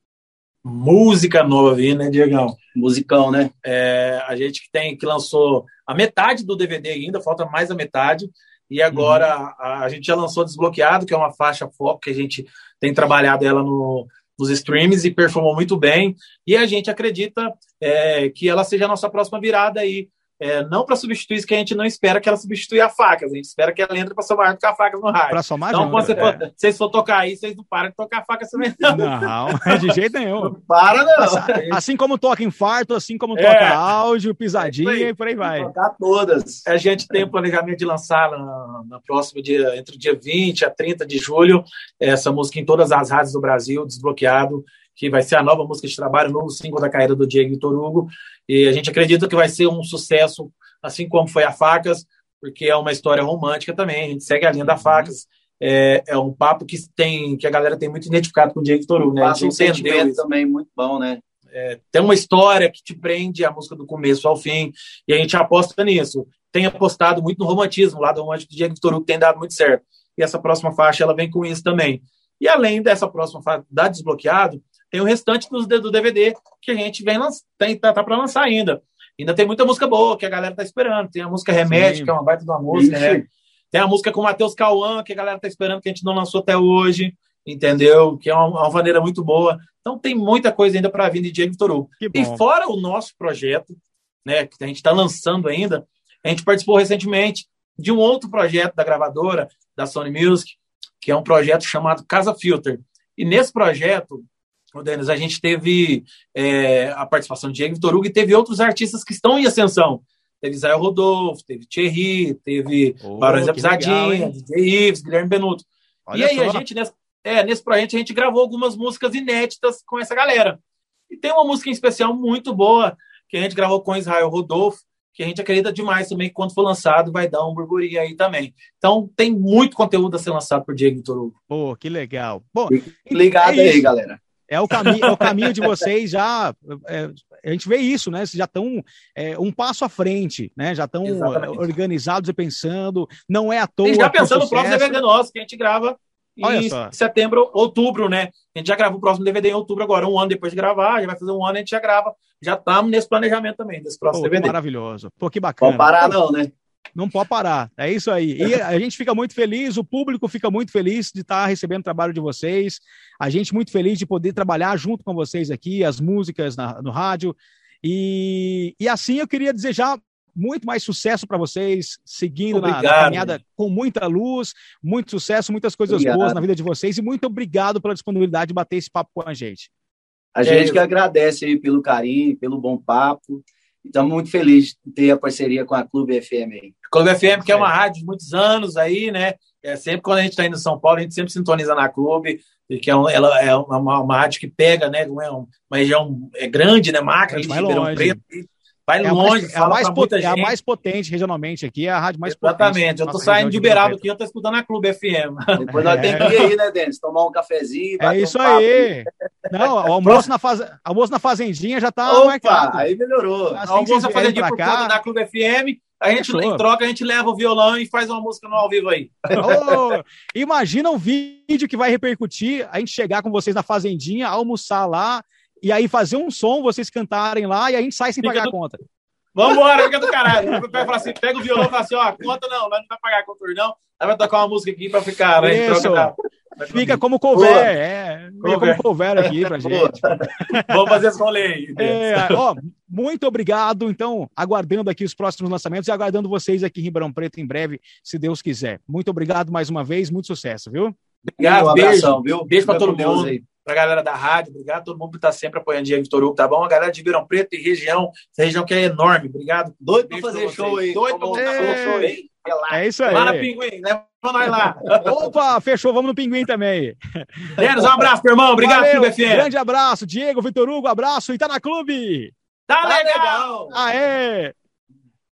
[SPEAKER 2] Música nova vindo, né, Diegão?
[SPEAKER 3] Musicão, né?
[SPEAKER 2] É, a gente que tem que lançou a metade do DVD ainda, falta mais a metade. E agora uhum. a, a, gente já lançou Desbloqueado, que é uma faixa foco que a gente tem trabalhado ela no, nos streams e performou muito bem. E a gente acredita é, que ela seja a nossa próxima virada aí é, não para substituir isso que a gente não espera que ela substitua a facas, a gente espera que ela entre para somar com a facas no raio.
[SPEAKER 1] Para somar
[SPEAKER 2] Então, quando você for, é. vocês for tocar aí, vocês não param de tocar a faca também,
[SPEAKER 1] não. Não, de jeito nenhum. Não
[SPEAKER 2] para, não.
[SPEAKER 1] Assim, assim como toca infarto, assim como toca é. áudio, pisadinha é e por aí vai.
[SPEAKER 3] Tocar todas.
[SPEAKER 2] A gente tem o planejamento de lançar na, na próxima dia, entre o dia 20 a 30 de julho, essa música em todas as rádios do Brasil, desbloqueado que vai ser a nova música de trabalho, o novo single da carreira do Diego Vitor Hugo. E a gente acredita que vai ser um sucesso, assim como foi a Facas, porque é uma história romântica também. A gente segue a linha da uhum. Facas. É, é um papo que tem que a galera tem muito identificado com o Diego Vitor Hugo, né?
[SPEAKER 3] A gente um entendeu também muito bom, né?
[SPEAKER 2] É, tem uma história que te prende a música do começo ao fim, e a gente aposta nisso. Tem apostado muito no romantismo, o lado romântico do Diego Vitor Hugo tem dado muito certo. E essa próxima faixa ela vem com isso também. E além dessa próxima faixa da Desbloqueado, tem o restante do, do DVD que a gente vem tem, tá, tá para lançar ainda. Ainda tem muita música boa que a galera tá esperando. Tem a música Remédio, Sim. que é uma baita de uma música, né? Tem a música com o Matheus Cauã, que a galera tá esperando, que a gente não lançou até hoje, entendeu? Que é uma, uma maneira muito boa. Então tem muita coisa ainda para vir de Diego Vitor Hugo. E fora o nosso projeto, né, que a gente está lançando ainda, a gente participou recentemente de um outro projeto da gravadora, da Sony Music, que é um projeto chamado Casa Filter. E nesse projeto, o Denis, a gente teve é, a participação de Diego Vitor Hugo e teve outros artistas que estão em ascensão. Teve Israel Rodolfo, teve Thierry, teve oh, Barões da Pisadinha, DJ Ives, Guilherme Benuto. Olha e aí, só. a gente, nesse, é, nesse projeto, a gente gravou algumas músicas inéditas com essa galera. E tem uma música em especial muito boa, que a gente gravou com Israel Rodolfo, que a gente acredita demais também que quando for lançado vai dar um burburinho aí também. Então tem muito conteúdo a ser lançado por Diego Vitor Hugo.
[SPEAKER 1] Pô, que legal. Bom,
[SPEAKER 3] ligado é aí, galera.
[SPEAKER 1] É o, cami é o caminho de vocês já. É, a gente vê isso, né? Vocês já estão é, um passo à frente, né? Já estão organizados e pensando. Não é à toa. E
[SPEAKER 2] já pensando no próximo DVD nosso, que a gente grava em setembro, outubro, né? A gente já gravou o próximo DVD em outubro agora, um ano depois de gravar, já vai fazer um ano, a gente já grava. Já estamos nesse planejamento também, desse próximo Pô, DVD.
[SPEAKER 1] Maravilhoso. Pô, que bacana.
[SPEAKER 3] Não parar não, né?
[SPEAKER 1] Não pode parar. É isso aí. E a gente fica muito feliz, o público fica muito feliz de estar recebendo o trabalho de vocês. A gente muito feliz de poder trabalhar junto com vocês aqui, as músicas na, no rádio. E, e assim eu queria desejar muito mais sucesso para vocês, seguindo na, na, caminhada com muita luz, muito sucesso, muitas coisas obrigado. boas na vida de vocês e muito obrigado pela disponibilidade de bater esse papo com a gente.
[SPEAKER 3] A gente é, que agradece aí pelo carinho, pelo bom papo. Estamos muito felizes de ter a parceria com a Clube FM aí.
[SPEAKER 2] Clube FM, que é uma rádio de muitos anos aí, né? É, sempre quando a gente está indo em São Paulo, a gente sempre sintoniza na Clube, que é um, ela é uma, uma, rádio que pega, né? Uma, uma região é grande, né? Macra, de Ribeirão Preto.
[SPEAKER 1] Vai é longe, mais, é, a mais potente, é a mais potente regionalmente aqui, é a rádio mais
[SPEAKER 2] Exatamente. potente. Exatamente. Eu tô saindo de Uberaba aqui, eu tô escutando a Clube FM.
[SPEAKER 3] Depois nós é. temos que ir aí, né, Denis? Tomar um cafezinho.
[SPEAKER 1] É isso um aí. Não, o almoço na, faz... almoço na Fazendinha já tá
[SPEAKER 3] Opa, marcado. aí melhorou.
[SPEAKER 2] Assim almoço na Fazendinha por cá. conta da Clube FM. A gente, em troca, a gente leva o violão e faz uma música no ao vivo aí.
[SPEAKER 1] Oh, imagina um vídeo que vai repercutir, a gente chegar com vocês na Fazendinha, almoçar lá, e aí fazer um som, vocês cantarem lá, e a gente sai sem fica pagar do... a conta.
[SPEAKER 2] Vambora, fica do caralho. O pega, assim, pega o violão e fala assim, ó, conta não, nós não vai pagar a conta não, aí vai tocar uma música aqui pra ficar, né?
[SPEAKER 1] Isso. Fica como couver, é. Fica como couver aqui pra gente.
[SPEAKER 2] Vamos fazer esse rolê aí.
[SPEAKER 1] É, ó, muito obrigado. Então, aguardando aqui os próximos lançamentos e aguardando vocês aqui em Ribeirão Preto em breve, se Deus quiser. Muito obrigado mais uma vez, muito sucesso, viu?
[SPEAKER 2] Obrigado, um abração, beijo, viu? Beijo pra todo mundo. Aí para a galera da rádio, obrigado a todo mundo que está sempre apoiando Diego Vitor Hugo, tá bom? A galera de Ribeirão Preto e região, essa região que é enorme, obrigado.
[SPEAKER 3] Doido para fazer show aí.
[SPEAKER 2] Doido para fazer show aí.
[SPEAKER 1] É isso aí.
[SPEAKER 2] Lá na Pinguim, leva nós lá.
[SPEAKER 1] Opa, fechou, vamos no Pinguim também.
[SPEAKER 2] Denis, um abraço, meu irmão, obrigado, Valeu,
[SPEAKER 1] Clube FM. Grande abraço, Diego Vitor Hugo, abraço e tá na clube.
[SPEAKER 2] Tá, tá legal. legal.
[SPEAKER 1] Aê.